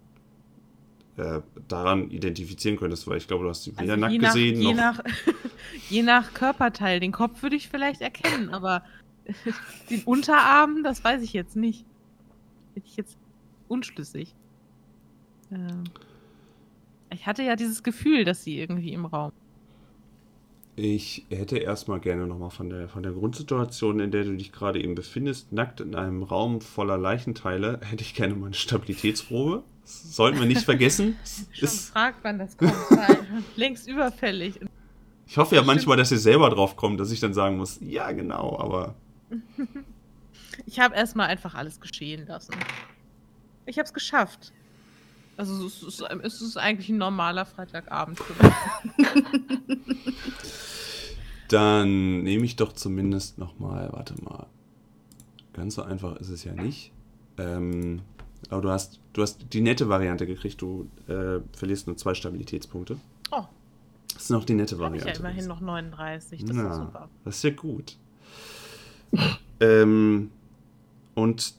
äh, daran identifizieren könntest, weil ich glaube, du hast sie weder Also nackt je nach, gesehen je noch. nach, je nach Körperteil. Den Kopf würde ich vielleicht erkennen, aber den Unterarm, das weiß ich jetzt nicht. Bin ich jetzt unschlüssig. Ähm, ich hatte ja dieses Gefühl, dass sie irgendwie im Raum. Ich hätte erstmal gerne nochmal von der, von der Grundsituation, in der du dich gerade eben befindest, nackt in einem Raum voller Leichenteile, hätte ich gerne mal eine Stabilitätsprobe. Das sollten wir nicht vergessen. Schon Ist, fragt, wann das kommt. weil längst überfällig. ich hoffe ja manchmal, dass ihr selber drauf kommt, dass ich dann sagen muss, ja genau, aber Ich habe erstmal einfach alles geschehen lassen. Ich habe es geschafft. Also es ist, es ist eigentlich ein normaler Freitagabend für mich. Dann nehme ich doch zumindest nochmal, warte mal. Ganz so einfach ist es ja nicht. Ähm, aber du hast, du hast die nette Variante gekriegt, du äh, verlierst nur zwei Stabilitätspunkte. Oh, Das ist noch die nette Habe ich Variante. ja immerhin noch 39. Das ist Na, doch super. Das ist ja gut. ähm, und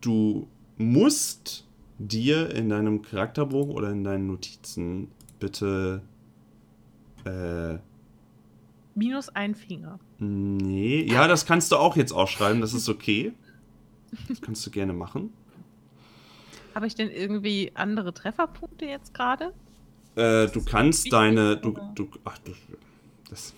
du musst dir in deinem Charakterbogen oder in deinen Notizen bitte. Äh, Minus ein Finger. nee. Ja, das kannst du auch jetzt aufschreiben, das ist okay. Das kannst du gerne machen. Habe ich denn irgendwie andere Trefferpunkte jetzt gerade? Äh, du kannst deine. Du, du, ach, du, das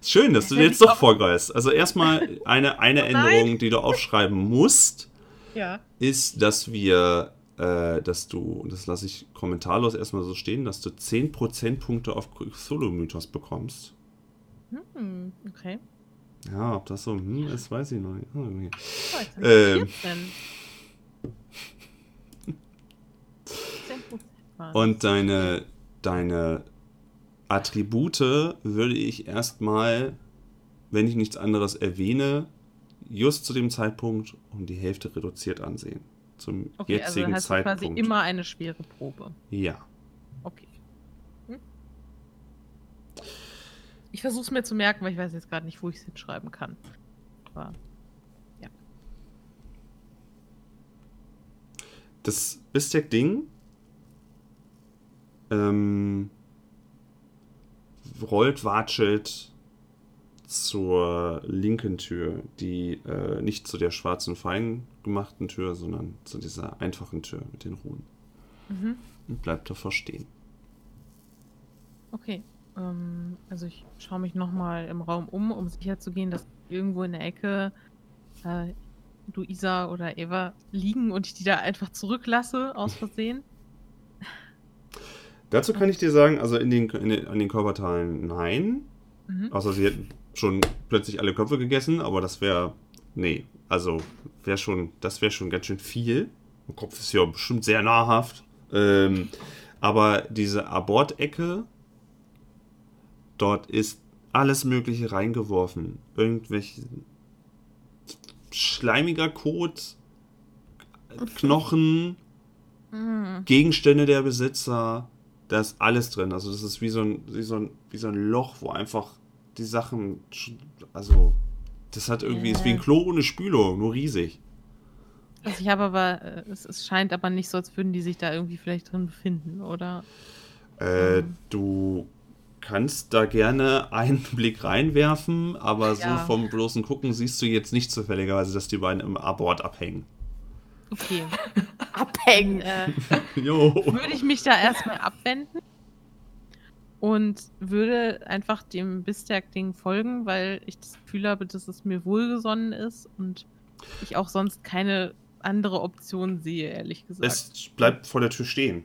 ist schön, dass du jetzt doch vorgreifst. Also erstmal eine, eine. Änderung, die du aufschreiben musst. Ja. ist, dass wir, äh, dass du, und das lasse ich kommentarlos erstmal so stehen, dass du 10 Prozentpunkte auf Solo-Mythos bekommst. Hm, okay. Ja, ob das so hm, ist, weiß ich noch nicht. Ah, okay. Oh, Ähm. 14. 10% waren Und deine, deine Attribute würde ich erstmal, wenn ich nichts anderes erwähne, just zu dem Zeitpunkt um die Hälfte reduziert ansehen. Zum Okay, also jetzigen dann hast du quasi Zeitpunkt. immer eine schwere Probe. ja. Okay. Hm? Ich versuche es mir zu merken, weil ich weiß jetzt gerade nicht, wo ich es hinschreiben kann. Aber Das Bistec-Ding ähm, rollt, watschelt zur linken Tür, die äh, nicht zu der schwarzen, fein gemachten Tür, sondern zu dieser einfachen Tür mit den Ruhen. mhm. Und bleibt davor stehen. okay. Ähm, also ich schaue mich nochmal im Raum um, um sicher zu gehen, dass irgendwo in der Ecke äh, Luisa oder Eva liegen und ich die da einfach zurücklasse, aus Versehen. Dazu kann ich dir sagen, also in den, in den, an den Körperteilen nein. Mhm. Außer sie hätten schon plötzlich alle Köpfe gegessen, aber das wäre. Nee, also wäre schon, das wäre schon ganz schön viel. Der Kopf ist ja bestimmt sehr nahrhaft. Ähm, aber diese Abortecke, dort ist alles Mögliche reingeworfen. Irgendwelche schleimiger Kot, Knochen, Mhm. Gegenstände der Besitzer, da ist alles drin. Also das ist wie so ein, wie so ein, wie so ein Loch, wo einfach die Sachen, also das hat irgendwie, ist wie ein Klo ohne Spülung, nur riesig. Also ich habe aber, äh, es, es scheint aber nicht so, als würden die sich da irgendwie vielleicht drin befinden, oder? Äh, Mhm. du kannst da gerne einen Blick reinwerfen, aber so Ja. vom bloßen Gucken siehst du jetzt nicht zufälligerweise, dass die beiden im Abort abhängen. Okay. Abhängen. äh, Jo. würde ich mich da erstmal abwenden und würde einfach dem Bistag-Ding folgen, weil ich das Gefühl habe, dass es mir wohlgesonnen ist und ich auch sonst keine andere Option sehe, ehrlich gesagt. Es bleibt vor der Tür stehen.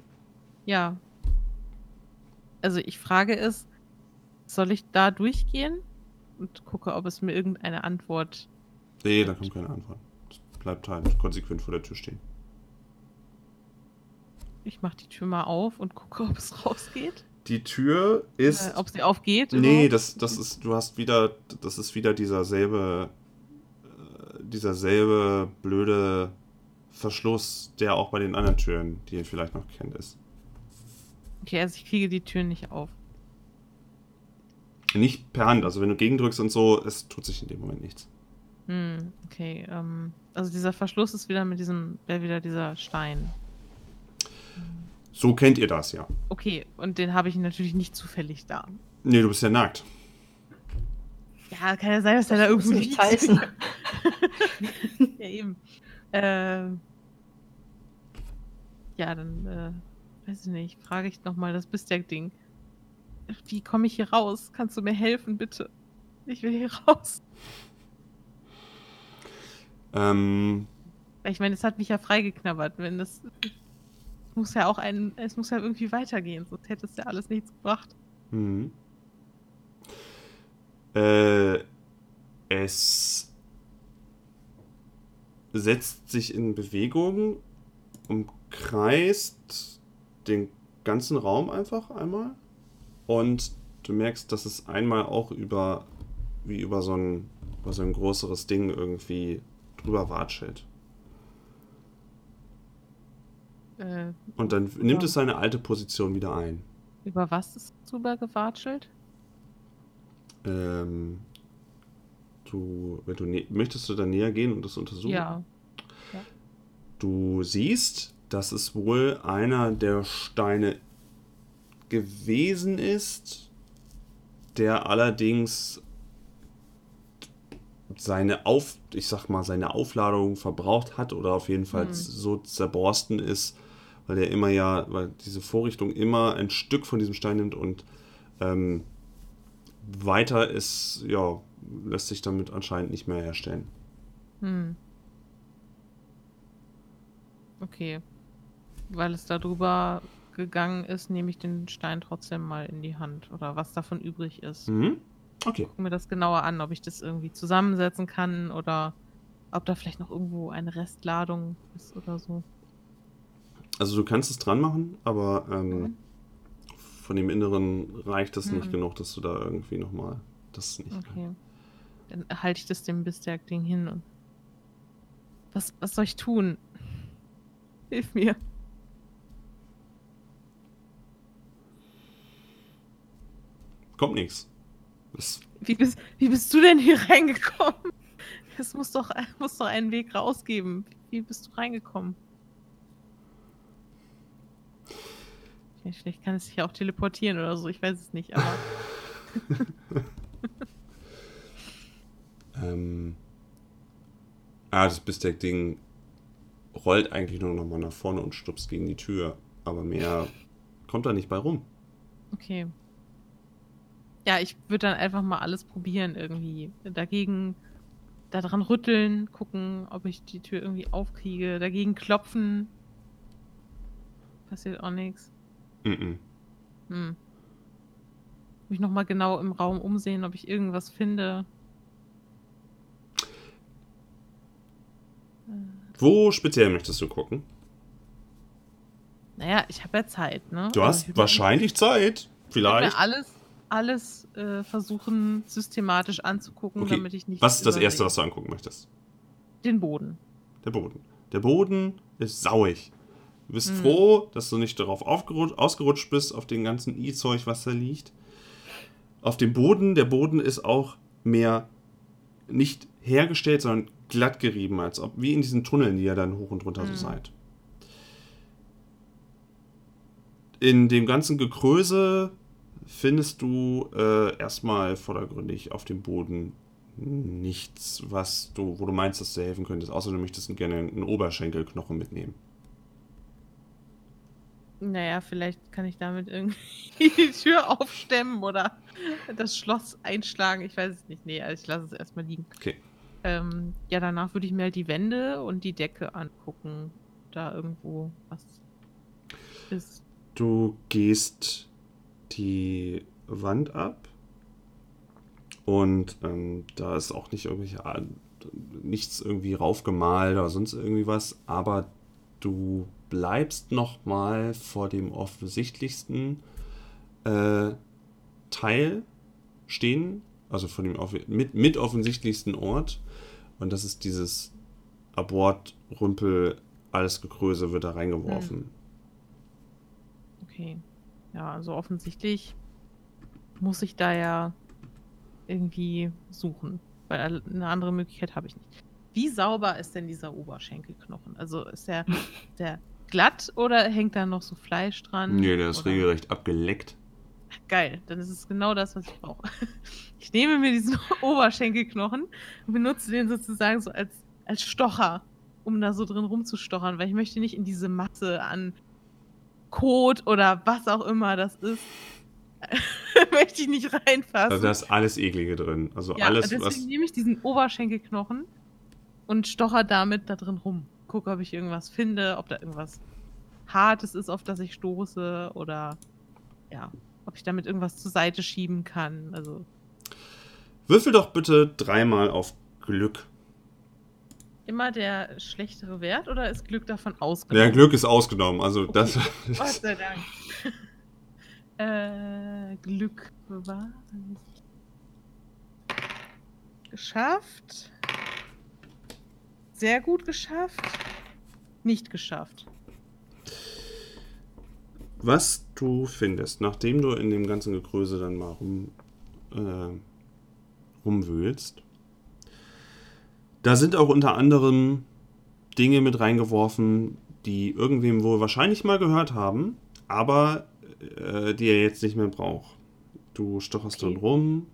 ja. Also ich frage es, soll ich da durchgehen und gucke, ob es mir irgendeine Antwort. Nee, da kommt keine Antwort. Es bleibt halt konsequent vor der Tür stehen. Ich mache die Tür mal auf und gucke, ob es rausgeht. Die Tür ist. Äh, ob sie aufgeht. Nee, überhaupt. das, das ist, du hast wieder, das ist wieder dieser selbe, äh, dieser selbe blöde Verschluss, der auch bei den anderen Türen, die ihr vielleicht noch kennt, ist. Okay, also ich kriege die Tür nicht auf. Nicht per Hand, also wenn du gegendrückst und so, es tut sich in dem Moment nichts. Hm, okay. Ähm, also dieser Verschluss ist wieder mit diesem, wäre wieder dieser Stein. So kennt ihr das, ja. Okay, und den habe ich natürlich nicht zufällig da. Nee, du bist ja nackt. Ja, kann ja sein, dass der da muss irgendwo nicht liegt. heißen. ja, eben. Ähm, ja, dann, äh, weiß ich nicht, frage ich nochmal das Bistec-Ding. Wie komme ich hier raus? Kannst du mir helfen, bitte? Ich will hier raus. Ähm, Ich meine, es hat mich ja freigeknabbert. Wenn das. Es muss ja auch ein. Es muss ja irgendwie weitergehen, sonst hätte es ja alles nichts gebracht. mhm. Äh, es setzt sich in Bewegung, umkreist den ganzen Raum einfach einmal und du merkst, dass es einmal auch über wie über so ein über so ein größeres Ding irgendwie drüber watschelt. Äh, Und dann nimmt Ja. es seine alte Position wieder ein. Über was ist drüber gewatschelt? Ähm, du, wenn du möchtest du da näher gehen und das untersuchen? Ja. Du siehst, dass es wohl einer der Steine gewesen ist, der allerdings seine Auf, ich sag mal, seine Aufladung verbraucht hat oder auf jeden Fall Hm. so zerborsten ist, weil der immer ja, weil diese Vorrichtung immer ein Stück von diesem Stein nimmt und ähm, weiter ist, ja, lässt sich damit anscheinend nicht mehr herstellen. Hm. Okay. Weil es da drüber gegangen ist, nehme ich den Stein trotzdem mal in die Hand. Oder was davon übrig ist. Mhm. Okay. Guck mir das genauer an, ob ich das irgendwie zusammensetzen kann oder ob da vielleicht noch irgendwo eine Restladung ist oder so. Also du kannst es dran machen, aber ähm, Mhm. von dem Inneren reicht es nicht Mhm. genug, dass du da irgendwie nochmal das nicht. Okay. Dann halte ich das dem Bisberg-Ding hin und. Was, was soll ich tun? Hilf mir. Kommt nichts. Wie bist, wie bist du denn hier reingekommen? Es muss doch, muss doch einen Weg rausgeben. Wie bist du reingekommen? Vielleicht kann es sich ja auch teleportieren oder so, ich weiß es nicht, aber. ähm, ah, das Bistec-Ding rollt eigentlich nur nochmal nach vorne und stupst gegen die Tür. Aber mehr kommt da nicht bei rum. Okay. Ja, ich würde dann einfach mal alles probieren irgendwie. Dagegen, da dran rütteln, gucken, ob ich die Tür irgendwie aufkriege. Dagegen klopfen. Passiert auch nichts. Mhm. Hm. Mich nochmal genau im Raum umsehen, ob ich irgendwas finde. Äh, Wo speziell möchtest du gucken? Naja, ich habe ja Zeit, ne? Du Also hast ich wahrscheinlich Zeit. Ich Vielleicht. mir alles, alles äh, versuchen, systematisch anzugucken, Okay, damit ich nicht. Was ist das Erste, was du angucken möchtest? Den Boden. Der Boden. Der Boden ist sauig. Du bist Mhm. froh, dass du nicht darauf ausgerutscht bist, auf den ganzen E-Zeug, was da liegt. Auf dem Boden, der Boden ist auch mehr nicht hergestellt, sondern glatt gerieben, als ob wie in diesen Tunneln, die ihr dann hoch und runter Mhm. so seid. In dem ganzen Gekröse findest du äh, erstmal vordergründig auf dem Boden nichts, was du, wo du meinst, dass du helfen könntest, außer du möchtest gerne einen Oberschenkelknochen mitnehmen. Naja, vielleicht kann ich damit irgendwie die Tür aufstemmen oder das Schloss einschlagen. Ich weiß es nicht. Nee, also ich lasse es erstmal liegen. Okay. Ähm, ja, danach würde ich mir halt die Wände und die Decke angucken. Da irgendwo was ist. Du gehst die Wand ab. Und ähm, da ist auch nicht irgendwelche nichts irgendwie raufgemalt oder sonst irgendwie was, aber du bleibst noch mal vor dem offensichtlichsten äh, Teil stehen, also von dem mit, mit offensichtlichsten Ort. Und das ist dieses Abort-Rümpel, alles Gekröse wird da reingeworfen. Okay. Ja, also offensichtlich muss ich da ja irgendwie suchen. Weil eine andere Möglichkeit habe ich nicht. Wie sauber ist denn dieser Oberschenkelknochen? Also ist der, der glatt oder hängt da noch so Fleisch dran? Nee, der ist Oder- regelrecht abgeleckt. Geil, dann ist es genau das, was ich brauche. Ich nehme mir diesen Oberschenkelknochen und benutze den sozusagen so als, als Stocher, um da so drin rumzustochern, weil ich möchte nicht in diese Masse an Kot oder was auch immer das ist. möchte ich nicht reinfassen. Also da ist alles Eklige drin. Also ja, alles, deswegen was. nehme ich diesen Oberschenkelknochen und stocher damit da drin rum. Gucke, ob ich irgendwas finde, ob da irgendwas Hartes ist, auf das ich stoße oder ja, ob ich damit irgendwas zur Seite schieben kann. Also Würfel doch bitte dreimal auf Glück. Immer der schlechtere Wert oder ist Glück davon Ja, ausgenommen? Glück ist ausgenommen. Also das. Gott sei Dank. äh, Glück bewahren. Geschafft. Sehr gut geschafft. Nicht geschafft. Was du findest, nachdem du in dem ganzen Gegröße dann mal rum, äh, rumwühlst, da sind auch unter anderem Dinge mit reingeworfen, die irgendwem wohl wahrscheinlich mal gehört haben, aber äh, die er jetzt nicht mehr braucht. Du stocherst Okay. dann rum.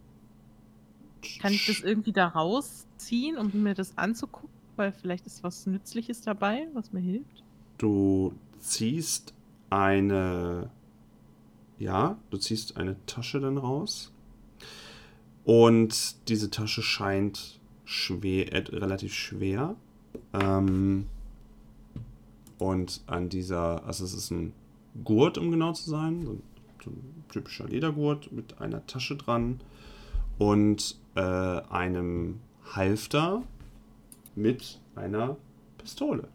Kann ich das irgendwie da rausziehen, um mir das anzugucken? Weil vielleicht ist was Nützliches dabei, was mir hilft. Du ziehst eine. Ja, du ziehst eine Tasche dann raus. Und diese Tasche scheint schwer, äh, relativ schwer. Ähm, und an dieser, also es ist ein Gurt, um genau zu sein. So ein, so ein typischer Ledergurt mit einer Tasche dran. Und äh, einem Halfter mit einer Pistole.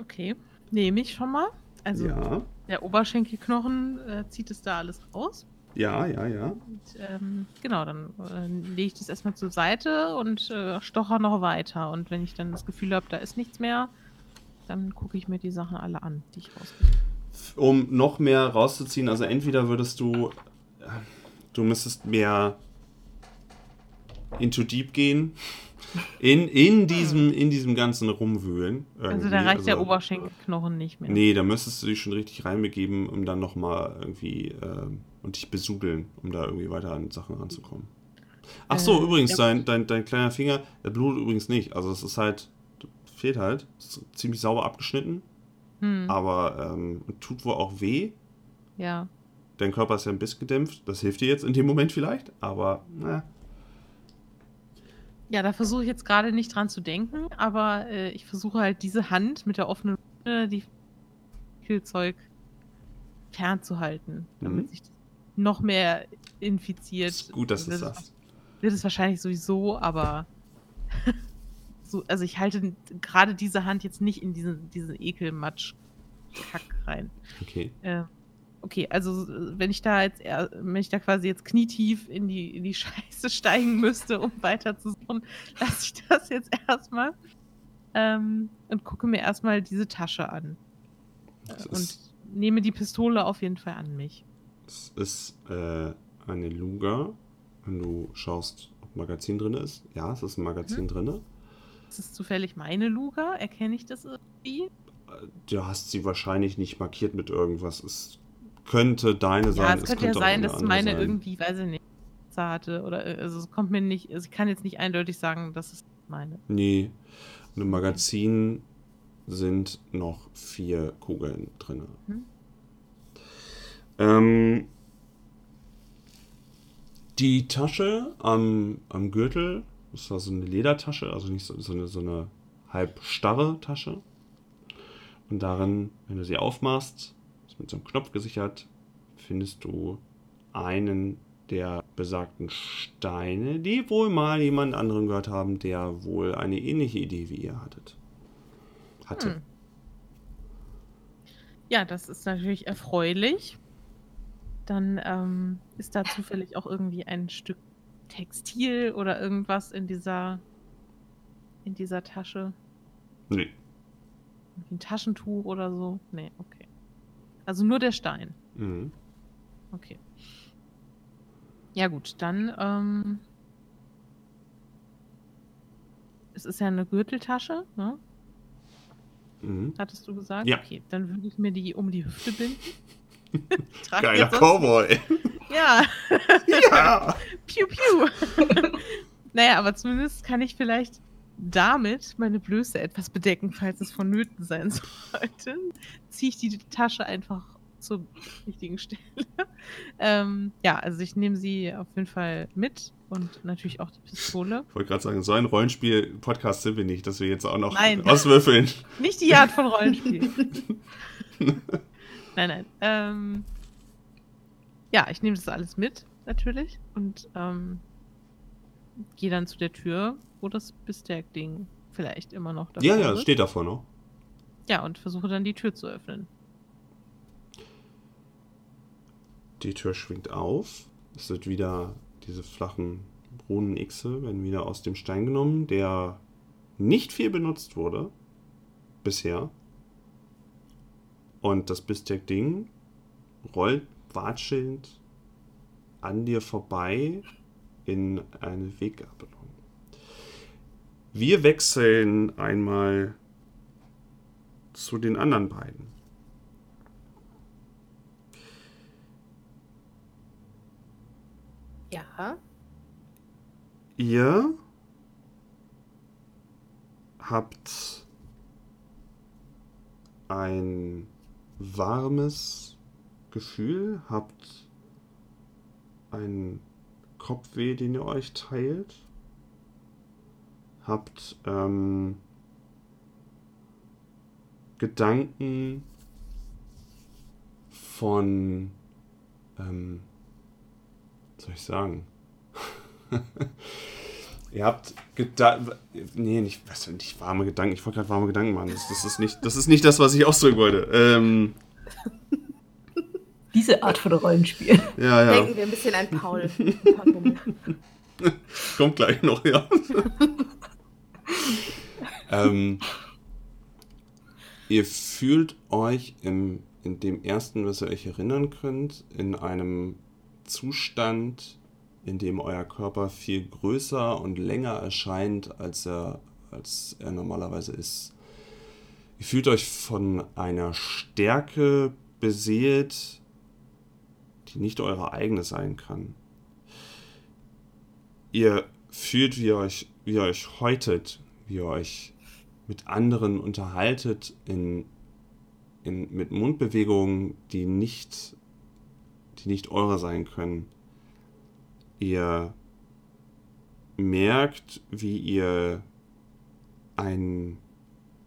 Okay, nehme ich schon mal. Also ja, der Oberschenkelknochen äh, zieht es da alles raus. Ja, ja, ja. Und, ähm, genau, dann äh, lege ich das erstmal zur Seite und äh, stocher noch weiter. Und wenn ich dann das Gefühl habe, da ist nichts mehr, dann gucke ich mir die Sachen alle an, die ich rausgesucht habe. Um noch mehr rauszuziehen, also entweder würdest du, äh, du müsstest mehr into deep gehen, in, in, diesem, in diesem ganzen Rumwühlen. Also irgendwie. da reicht der Also, Oberschenkelknochen nicht mehr. Nee, da müsstest du dich schon richtig reinbegeben, um dann nochmal irgendwie ähm, und dich besudeln, um da irgendwie weiter an Sachen ranzukommen. Ach so, Äh, übrigens, dein, dein, dein kleiner Finger, der blutet übrigens nicht. Also es ist halt, fehlt halt, ist ziemlich sauber abgeschnitten, Hm, aber ähm, tut wohl auch weh. ja. Dein Körper ist ja ein bisschen gedämpft. Das hilft dir jetzt in dem Moment vielleicht, aber na, Ja, da versuche ich jetzt gerade nicht dran zu denken, aber äh, ich versuche halt diese Hand mit der offenen Wunde, die Spielzeug fernzuhalten, damit Mhm. sich das noch mehr infiziert. ist gut, dass du es sagst. wird es wahrscheinlich sowieso, aber so, also ich halte gerade diese Hand jetzt nicht in diesen, diesen Ekelmatsch-Kack rein. Okay. Äh, okay, also äh, wenn ich da jetzt wenn ich da quasi jetzt knietief in die, in die Scheiße steigen müsste, um weiter zu suchen, lasse ich das jetzt erstmal ähm, und gucke mir erstmal diese Tasche an. Das Äh, und nehme die Pistole auf jeden Fall an mich. es ist äh, eine Luga. Wenn du schaust, ob Magazin drin ist. Ja, es ist ein Magazin Mhm. drin. Ist es zufällig meine Luga? Erkenne ich das irgendwie? Du hast sie wahrscheinlich nicht markiert mit irgendwas. Es könnte deine sein. ja, es könnte ja auch sein, dass meine sein. irgendwie, weiß ich nicht, hatte oder äh, also es kommt mir nicht, also ich kann jetzt nicht eindeutig sagen, dass es meine. Nee. Und im Magazin sind noch vier Kugeln drin. Mhm. Ähm, die Tasche am, am Gürtel, das war so eine Ledertasche, also nicht so, so, eine, so eine halb starre Tasche. Und darin, wenn du sie aufmachst, mit so einem Knopf gesichert, findest du einen der besagten Steine, die wohl mal jemand anderen gehört haben, der wohl eine ähnliche Idee wie ihr hattet. Hatte. Hm. Ja, das ist natürlich erfreulich. Dann ähm, ist da zufällig auch irgendwie ein Stück Textil oder irgendwas in dieser in dieser Tasche. Nee. Ein Taschentuch oder so. Nee, okay. Also nur der Stein. Mhm. Okay. Ja gut, dann ähm, es ist ja eine Gürteltasche, ne? Mhm. Hattest du gesagt? Ja. Okay, dann würde ich mir die um die Hüfte binden. Geiler Cowboy. Ja, ja. piu piu. naja, aber zumindest kann ich vielleicht damit meine Blöße etwas bedecken, falls es vonnöten sein sollte. Ziehe ich die Tasche einfach zur richtigen Stelle. ähm, ja, also ich nehme sie auf jeden Fall mit und natürlich auch die Pistole. Ich wollte gerade sagen, so ein Rollenspiel-Podcast sind wir nicht, dass wir jetzt auch noch Nein. auswürfeln. Nicht die Art von Rollenspiel. nein, nein. Ähm, ja, ich nehme das alles mit, natürlich. Und ähm, gehe dann zu der Tür, wo das Bistec-Ding vielleicht immer noch davor Ja, ja, ist. steht davor noch. Ja, und versuche dann die Tür zu öffnen. Die Tür schwingt auf. Es wird wieder diese flachen Runen-Xe werden wieder aus dem Stein genommen, der nicht viel benutzt wurde bisher. Und das Bistec-Ding rollt watschelnd an dir vorbei in eine Weggabelung. Wir wechseln einmal zu den anderen beiden. Ja. Ihr habt ein warmes Gefühl, habt einen Kopfweh, den ihr euch teilt, habt ähm, Gedanken von, ähm, was soll ich sagen? Ihr habt Gedanken. Nee, nicht, was, nicht warme Gedanken. Ich wollte gerade warme Gedanken machen. Das, das, ist nicht, das ist nicht das, was ich ausdrücken wollte. Ähm, Diese Art von Rollenspiel. ja, ja. Denken wir ein bisschen an Paul. Kommt gleich noch, ja. ähm, ihr fühlt euch im, in dem ersten, was ihr euch erinnern könnt, in einem Zustand, in dem euer Körper viel größer und länger erscheint, als er, als er normalerweise ist. Ihr fühlt euch von einer Stärke beseelt, die nicht eure eigene sein kann. Ihr fühlt, wie ihr euch, wie ihr euch häutet, wie ihr euch mit anderen unterhaltet in, in, mit Mundbewegungen, die nicht, die nicht eure sein können. Ihr merkt, wie ihr ein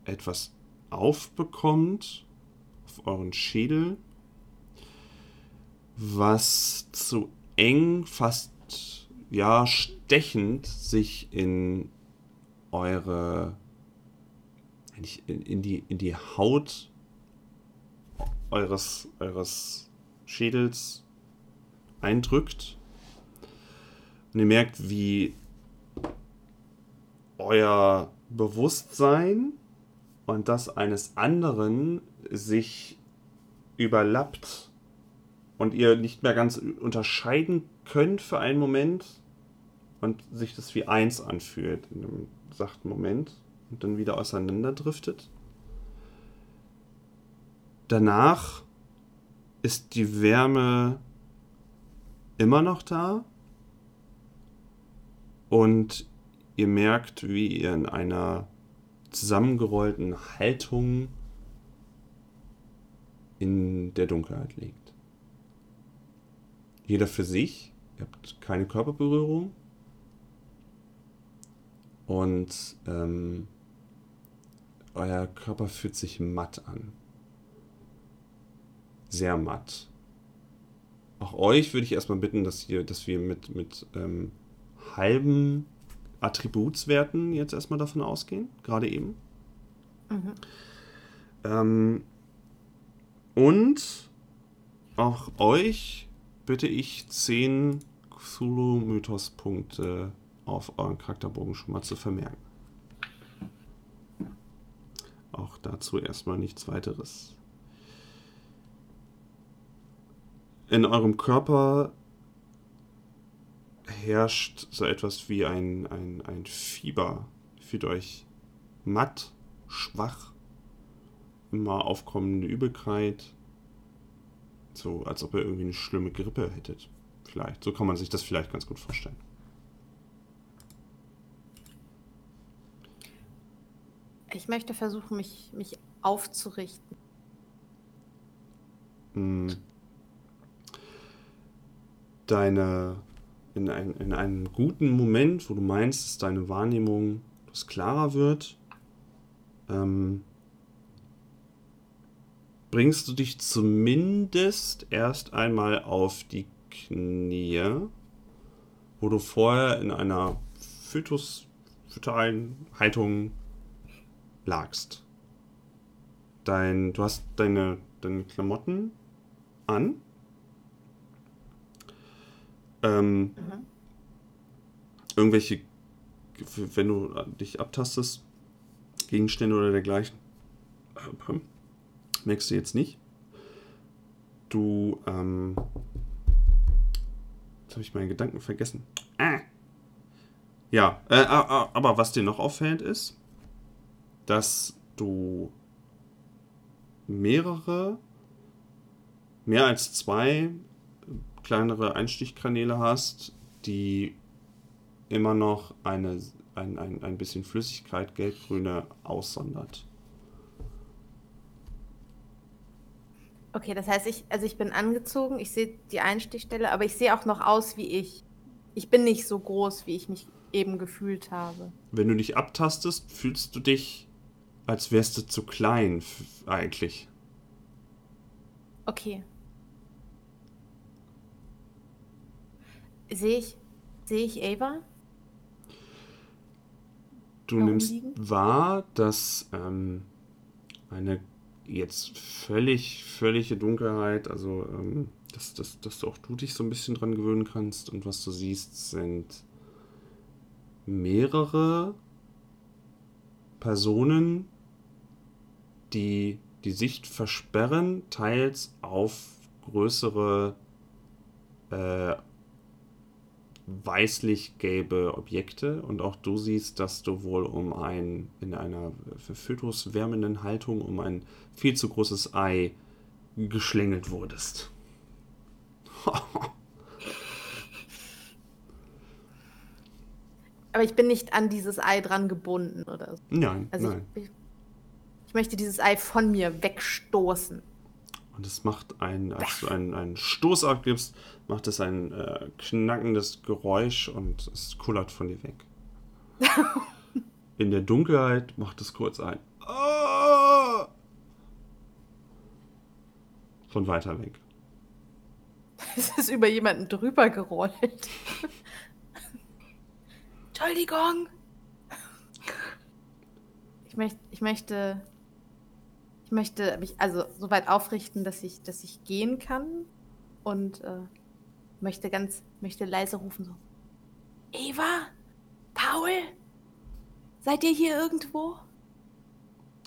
etwas aufbekommt auf euren Schädel, was zu eng, fast ja stechend sich in eure in, in, die, in die Haut eures, eures Schädels eindrückt. Und ihr merkt, wie euer Bewusstsein und das eines anderen sich überlappt und ihr nicht mehr ganz unterscheiden könnt für einen Moment und sich das wie eins anfühlt in einem sachten Moment und dann wieder auseinanderdriftet. Danach ist die Wärme immer noch da und ihr merkt, wie ihr in einer zusammengerollten Haltung in der Dunkelheit liegt. Jeder für sich, ihr habt keine Körperberührung und ähm, euer Körper fühlt sich matt an. Sehr matt. Auch euch würde ich erstmal bitten, dass, ihr, dass wir mit, mit ähm, halben Attributswerten jetzt erstmal davon ausgehen, gerade eben. Mhm. Ähm, und auch euch bitte ich 10 Cthulhu-Mythos-Punkte auf euren Charakterbogen schon mal zu vermerken. Auch dazu erstmal nichts weiteres. In eurem Körper herrscht so etwas wie ein, ein, ein Fieber. Fühlt euch matt, schwach, immer aufkommende Übelkeit. So, als ob ihr irgendwie eine schlimme Grippe hättet. Vielleicht. So kann man sich das vielleicht ganz gut vorstellen. Ich möchte versuchen, mich, mich aufzurichten. Hm. Deine, in, ein, in einem guten Moment, wo du meinst, dass deine Wahrnehmung etwas klarer wird, ähm, bringst du dich zumindest erst einmal auf die Knie, wo du vorher in einer Fötus, fötalen Haltung lagst. Dein, du hast deine, deine Klamotten an. Ähm, Mhm. irgendwelche, wenn du dich abtastest, Gegenstände oder dergleichen, äh, merkst du jetzt nicht. du, ähm, jetzt habe ich meinen Gedanken vergessen. Ah. Ja, äh, aber was dir noch auffällt ist, dass du mehrere, mehr als zwei kleinere Einstichkanäle hast, die immer noch eine, ein, ein, ein bisschen Flüssigkeit, gelbgrüne, aussondert. Okay, das heißt, ich, also ich bin angezogen, ich sehe die Einstichstelle, aber ich sehe auch noch aus wie ich. Ich bin nicht so groß, wie ich mich eben gefühlt habe. Wenn du dich abtastest, fühlst du dich, als wärst du zu klein eigentlich. Okay. Sehe ich, sehe ich Ava? Du nimmst wahr, dass ähm, eine jetzt völlig, völlige Dunkelheit, also ähm, dass, dass, dass auch du dich so ein bisschen dran gewöhnen kannst und was du siehst, sind mehrere Personen, die die Sicht versperren, teils auf größere äh, weißlich-gelbe Objekte und auch du siehst, dass du wohl um ein in einer für Fötus wärmenden Haltung um ein viel zu großes Ei geschlängelt wurdest. Aber ich bin nicht an dieses Ei dran gebunden oder so. Nein, also nein. Ich, ich möchte dieses Ei von mir wegstoßen. Und es macht ein, als du einen, einen Stoß abgibst, macht es ein äh, knackendes Geräusch und es kullert von dir weg. In der Dunkelheit macht es kurz ein. Ah! Von weiter weg. Es ist über jemanden drüber gerollt. Entschuldigung. Ich, möcht, ich möchte ich möchte mich also so weit aufrichten, dass ich, dass ich gehen kann und äh, möchte ganz, möchte leise rufen so. Eva? Paul? Seid ihr hier irgendwo?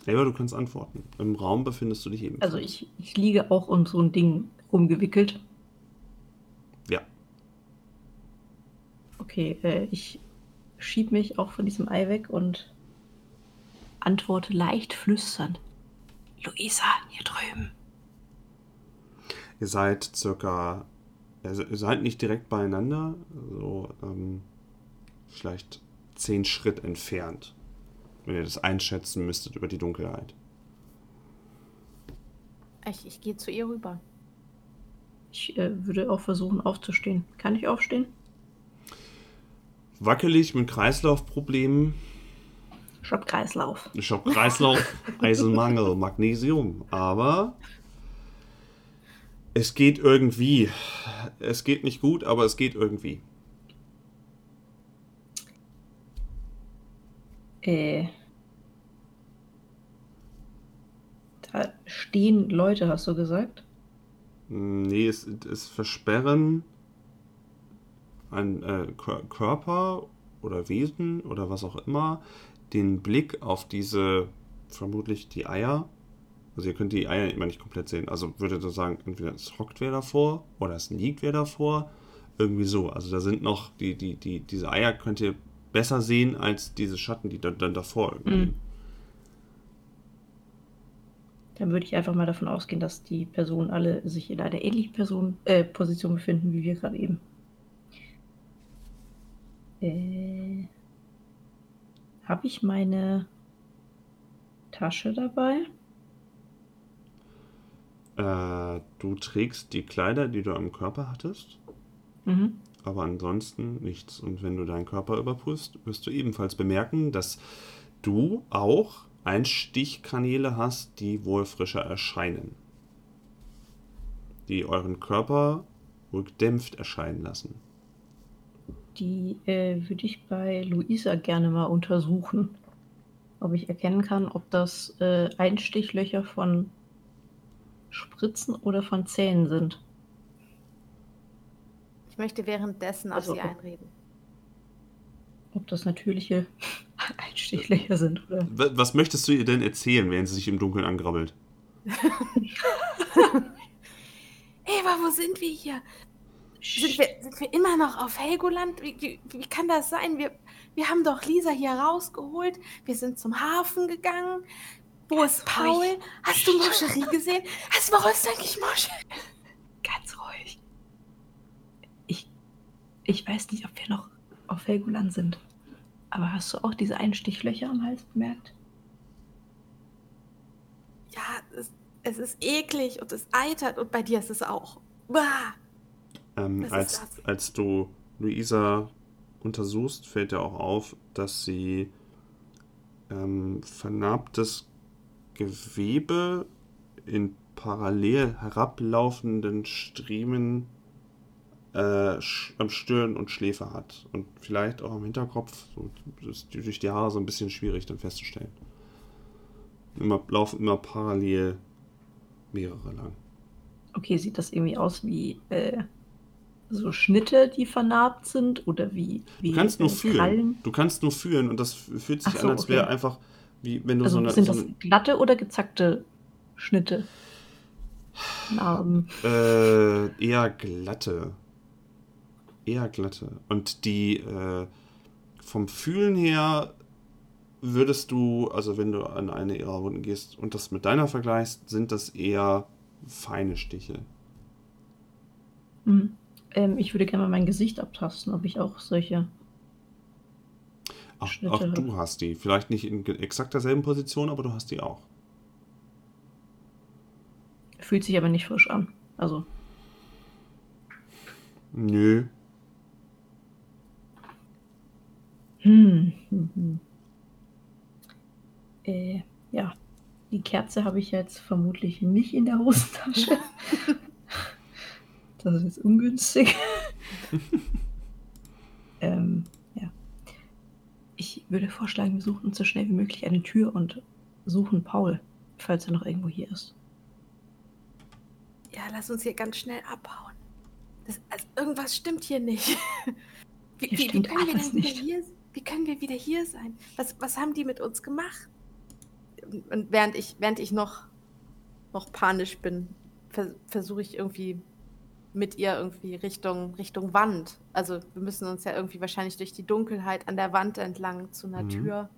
Eva, du kannst antworten. Im Raum befindest du dich eben. Also ich, ich liege auch um so ein Ding rumgewickelt. Ja. Okay, äh, ich schieb mich auch von diesem Ei weg und antworte leicht flüsternd. Luisa, hier drüben. Ihr seid circa, also ihr seid nicht direkt beieinander, so ähm, vielleicht zehn Schritt entfernt, wenn ihr das einschätzen müsstet über die Dunkelheit. Ich, ich gehe zu ihr rüber. Ich äh, würde auch versuchen aufzustehen. Kann ich aufstehen? Wackelig mit Kreislaufproblemen Schock-Kreislauf. Schock-Kreislauf, Eisenmangel, Magnesium. Aber es geht irgendwie. Es geht nicht gut, aber es geht irgendwie. Äh. Da stehen Leute, hast du gesagt? Nee, es, es versperren ein äh, Körper oder Wesen oder was auch immer den Blick auf diese, vermutlich die Eier. Also ihr könnt die Eier immer nicht komplett sehen. Also würdet ihr sagen, entweder es hockt wer davor oder es liegt wer davor. Irgendwie so. Also da sind noch, die, die, die, diese Eier könnt ihr besser sehen als diese Schatten, die dann, dann davor irgendwie. Mhm. Dann würde ich einfach mal davon ausgehen, dass die Personen alle sich in einer ähnlichen Person, äh, Position befinden, wie wir gerade eben. Äh. Habe ich meine Tasche dabei? Äh, du trägst die Kleider, die du am Körper hattest. Mhm. Aber ansonsten nichts. Und wenn du deinen Körper überprüfst, wirst du ebenfalls bemerken, dass du auch Einstichkanäle hast, die wohl frischer erscheinen. Die euren Körper wohl gedämpft erscheinen lassen. Die äh, würde ich bei Luisa gerne mal untersuchen. Ob ich erkennen kann, ob das äh, Einstichlöcher von Spritzen oder von Zähnen sind. Ich möchte währenddessen also, auf sie einreden. Ob das natürliche Einstichlöcher sind oder. Was möchtest du ihr denn erzählen, während sie sich im Dunkeln angrabbelt? aber wo sind wir hier? Sind wir, sind wir immer noch auf Helgoland? Wie, wie, wie kann das sein? Wir, wir haben doch Lisa hier rausgeholt. Wir sind zum Hafen gegangen. Wo Ganz ist Paul? ruhig. Hast du Moscherie gesehen? Hast, wo ist eigentlich Moscherie? Ganz ruhig. Ich, ich weiß nicht, ob wir noch auf Helgoland sind. Aber hast du auch diese Einstichlöcher am Hals bemerkt? Ja, es, es ist eklig und es eitert und bei dir ist es auch. Bah. Ähm, als, als du Luisa untersuchst, fällt dir auch auf, dass sie ähm, vernarbtes Gewebe in parallel herablaufenden Striemen äh, am Stirn und Schläfe hat. Und vielleicht auch am Hinterkopf. So, das ist durch die Haare so ein bisschen schwierig dann festzustellen. Immer, laufen immer parallel mehrere lang. Okay, sieht das irgendwie aus wie äh, so Schnitte, die vernarbt sind? Oder wie, wie Du kannst nur fühlen. Krallen? Du kannst nur fühlen und das fühlt sich so, an, als okay. wäre einfach, wie wenn du Also so eine. sind so das eine glatte oder gezackte Schnitte? Narben. äh, eher glatte. Eher glatte. Und die äh, vom Fühlen her würdest du, also wenn du an eine ihrer Wunden gehst und das mit deiner vergleichst, sind das eher feine Stiche. Hm. Ähm, ich würde gerne mal mein Gesicht abtasten, ob ich auch solche. Auch, Schnitte auch du hast die. Vielleicht nicht in exakt derselben Position, aber du hast die auch. Fühlt sich aber nicht frisch an. Also, Nö. hm. hm, hm. Äh, ja. Die Kerze habe ich jetzt vermutlich nicht in der Hosentasche. das ist jetzt ungünstig. ähm, ja. Ich würde vorschlagen, wir suchen uns so schnell wie möglich eine Tür und suchen Paul, falls er noch irgendwo hier ist. Ja, lass uns hier ganz schnell abhauen. Das, also irgendwas stimmt hier nicht. Wie, Hier wie, wie stimmt können wir denn nicht. hier Wie können wir wieder hier sein? Was, was haben die mit uns gemacht? Und während ich, während ich noch, noch panisch bin, vers versuche ich irgendwie mit ihr irgendwie Richtung, Richtung Wand. Also wir müssen uns ja irgendwie wahrscheinlich durch die Dunkelheit an der Wand entlang zu einer Mhm. Tür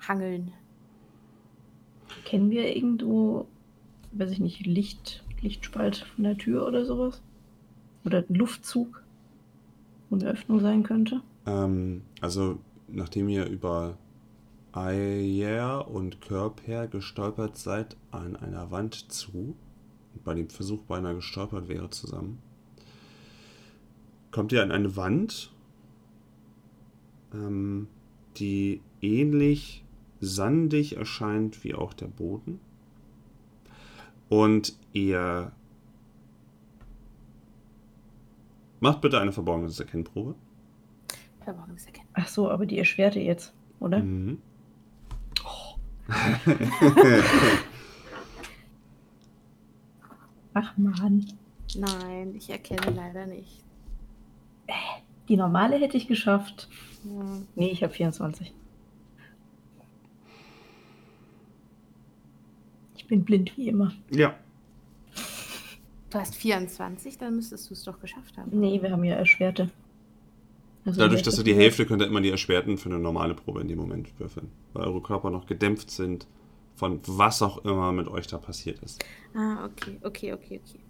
hangeln. Kennen wir irgendwo, weiß ich nicht, Licht, Lichtspalt von der Tür oder sowas? Oder einen Luftzug, wo eine Öffnung sein könnte? Ähm, also, nachdem ihr über Ayer und Körper gestolpert seid an einer Wand zu, bei dem Versuch beinahe gestolpert wäre zusammen, kommt ihr an eine Wand, ähm, die ähnlich sandig erscheint wie auch der Boden. Und ihr macht bitte eine verborgenes Erkennprobe. Verborgenes erkennen. Ach so, aber die erschwerte jetzt, oder? Mhm. Ach man. Nein, ich erkenne leider nicht. Die normale hätte ich geschafft. Hm. Nee, ich habe 24. Ich bin blind wie immer. ja, Du hast 24, dann müsstest du es doch geschafft haben. Nee, wir haben ja erschwerte. Also dadurch, dass ihr die Hälfte- Hälfte könnt ihr immer die Erschwerten für eine normale Probe in dem Moment würfeln. Weil eure Körper noch gedämpft sind von was auch immer mit euch da passiert ist. Ah, okay, okay, okay, okay.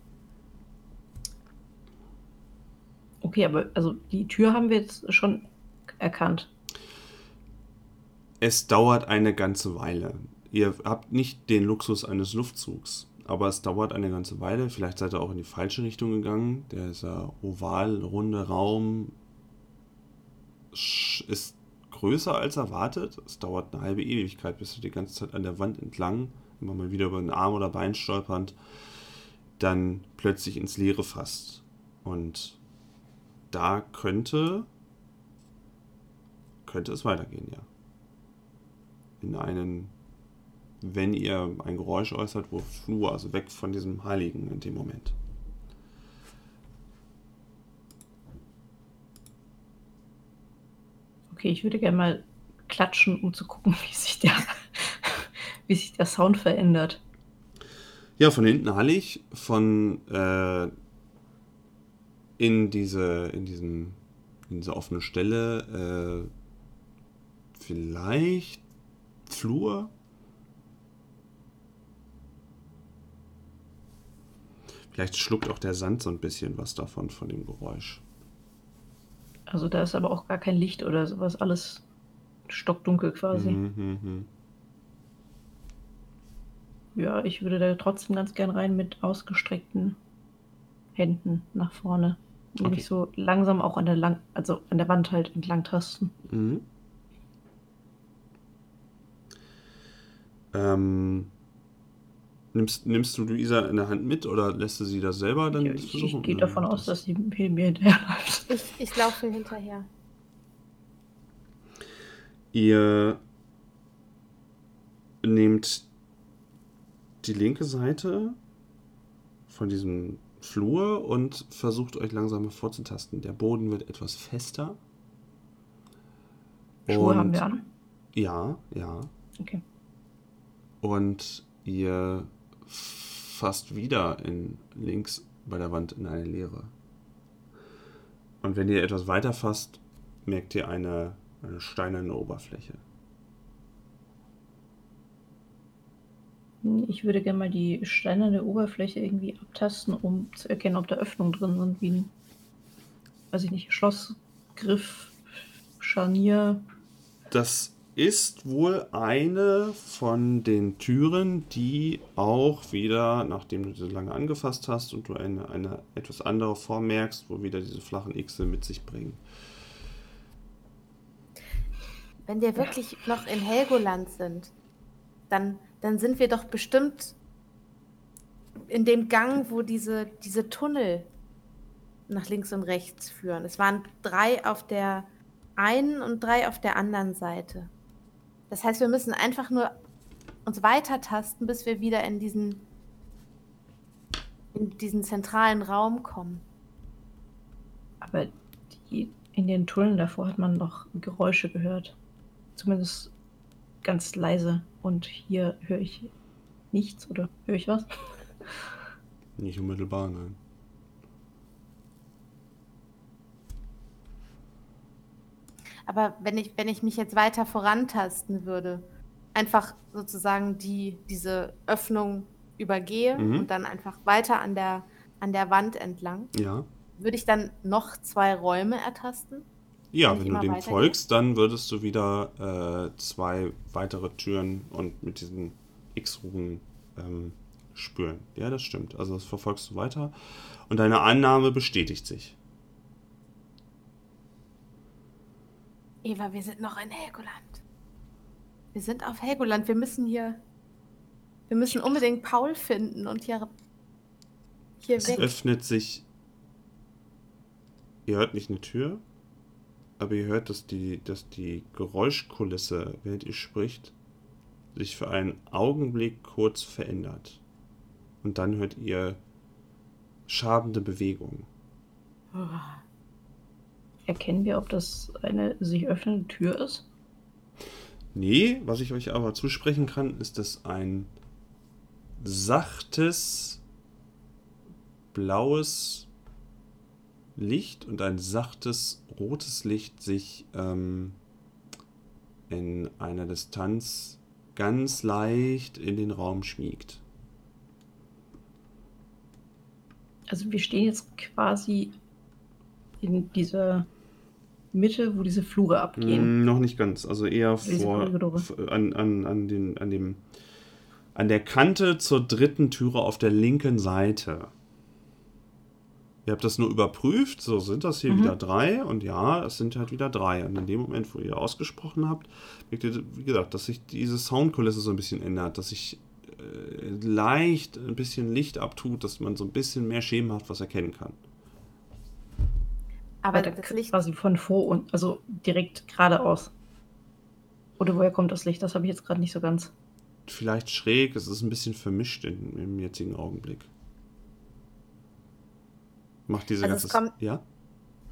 Okay, aber also die Tür haben wir jetzt schon erkannt. Es dauert eine ganze Weile. Ihr habt nicht den Luxus eines Luftzugs, aber es dauert eine ganze Weile. Vielleicht seid ihr auch in die falsche Richtung gegangen. Dieser oval, runde Raum ist größer als erwartet. Es dauert eine halbe Ewigkeit, bis du die ganze Zeit an der Wand entlang, immer mal wieder über einen Arm oder Bein stolpernd, dann plötzlich ins Leere fasst. Und da könnte, könnte es weitergehen, ja in einen, wenn ihr ein Geräusch äußert, wo Flur, also weg von diesem Heiligen in dem Moment. Okay, ich würde gerne mal klatschen, um zu gucken, wie sich der, wie sich der Sound verändert. Ja, von hinten hallig, von äh, in diese, in diesen, in diese offene Stelle, äh, vielleicht Flur. Vielleicht schluckt auch der Sand so ein bisschen was davon, von dem Geräusch. Also da ist aber auch gar kein Licht oder sowas, alles stockdunkel quasi. Mhm, mhm, mhm. Ja, ich würde da trotzdem ganz gern rein mit ausgestreckten Händen nach vorne. Und Okay. mich so langsam auch an der lang also an der Wand halt entlang tasten. Mhm. Ähm, nimmst, nimmst du Luisa in der Hand mit oder lässt du sie das selber dann Ja, ich, versuchen? ich gehe davon aus, dass sie mir mir hinterherläuft. Ich, ich laufe hinterher. Ihr nehmt die linke Seite von diesem Flur und versucht euch langsam vorzutasten. Der Boden wird etwas fester. Schuhe Und- haben wir an. Ja, ja. Okay. Und ihr fasst wieder in links bei der Wand in eine Leere. Und wenn ihr etwas weiter fasst, merkt ihr eine, eine steinerne Oberfläche. Ich würde gerne mal die steinerne Oberfläche irgendwie abtasten, um zu erkennen, ob da Öffnungen drin sind, wie ein, weiß ich nicht, Schloss, Griff, Scharnier. Das ist wohl eine von den Türen, die auch wieder, nachdem du sie lange angefasst hast und du eine, eine etwas andere Form merkst, wo wieder diese flachen Xe mit sich bringen. Wenn wir wirklich noch in Helgoland sind, dann, dann sind wir doch bestimmt in dem Gang, wo diese, diese Tunnel nach links und rechts führen. Es waren drei auf der einen und drei auf der anderen Seite. Das heißt, wir müssen einfach nur uns weitertasten, bis wir wieder in diesen, in diesen zentralen Raum kommen. Aber die, in den Tunneln davor hat man noch Geräusche gehört. Zumindest ganz leise. Und hier höre ich nichts oder höre ich was? Nicht unmittelbar, nein. Aber wenn ich, wenn ich mich jetzt weiter vorantasten würde, einfach sozusagen die, diese Öffnung übergehe Mhm. und dann einfach weiter an der, an der Wand entlang, Ja. würde ich dann noch zwei Räume ertasten? Ja, Wenn du dem folgst, dann würdest du wieder äh, zwei weitere Türen und mit diesen X-Ruhen ähm, spüren. Ja, das stimmt. Also das verfolgst du weiter. Und deine Annahme bestätigt sich. Eva, wir sind noch in Helgoland. Wir sind auf Helgoland. Wir müssen hier. Wir müssen unbedingt Paul finden und hier. Hier Es weg. öffnet sich. Ihr hört nicht eine Tür, aber ihr hört, dass die, dass die Geräuschkulisse, während ihr spricht, sich für einen Augenblick kurz verändert. Und dann hört ihr schabende Bewegungen. Erkennen wir, ob das eine sich öffnende Tür ist? Nee, was ich euch aber zusprechen kann, ist, dass ein sachtes blaues Licht und ein sachtes rotes Licht sich ähm, in einer Distanz ganz leicht in den Raum schmiegt. Also wir stehen jetzt quasi in dieser Mitte, wo diese Flure abgehen. Mm, noch nicht ganz, also eher Diese vor an, an, an, den, an dem an der Kante zur dritten Türe auf der linken Seite. Ihr habt das nur überprüft, so sind das hier Mhm. wieder drei und ja, es sind halt wieder drei. Und in dem Moment, wo ihr ausgesprochen habt, merkt ihr, wie gesagt, dass sich diese Soundkulisse so ein bisschen ändert, dass sich äh, leicht ein bisschen Licht abtut, dass man so ein bisschen mehr schemenhaft was erkennen kann. Aber Weiter das Licht. quasi von vor und also direkt geradeaus. Oder woher kommt das Licht? Das habe ich jetzt gerade nicht so ganz. vielleicht schräg, es ist ein bisschen vermischt in, im jetzigen Augenblick. Macht diese Also ganze. es kommt- ja?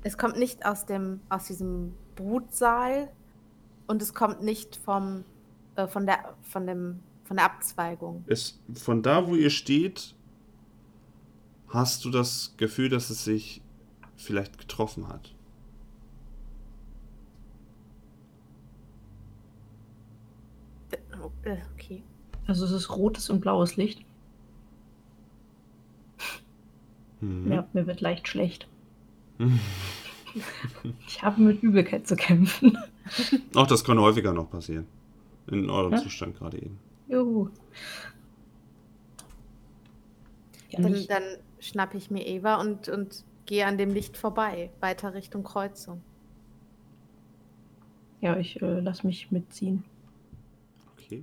Es kommt nicht aus dem aus diesem Brutsaal und es kommt nicht vom äh, von der von dem von der Abzweigung. Es, von da, wo ihr steht, hast du das Gefühl, dass es sich vielleicht getroffen hat. Äh, Okay. Also es ist rotes und blaues Licht. Mhm. Ja, mir wird leicht schlecht. Ich habe mit Übelkeit zu kämpfen. Auch das kann häufiger noch passieren. In eurem Ja. Zustand gerade eben. Juhu. Ja, Dann, dann schnappe ich mir Eva und, und gehe an dem Licht vorbei, weiter Richtung Kreuzung. ja ich äh, lasse mich mitziehen. Okay.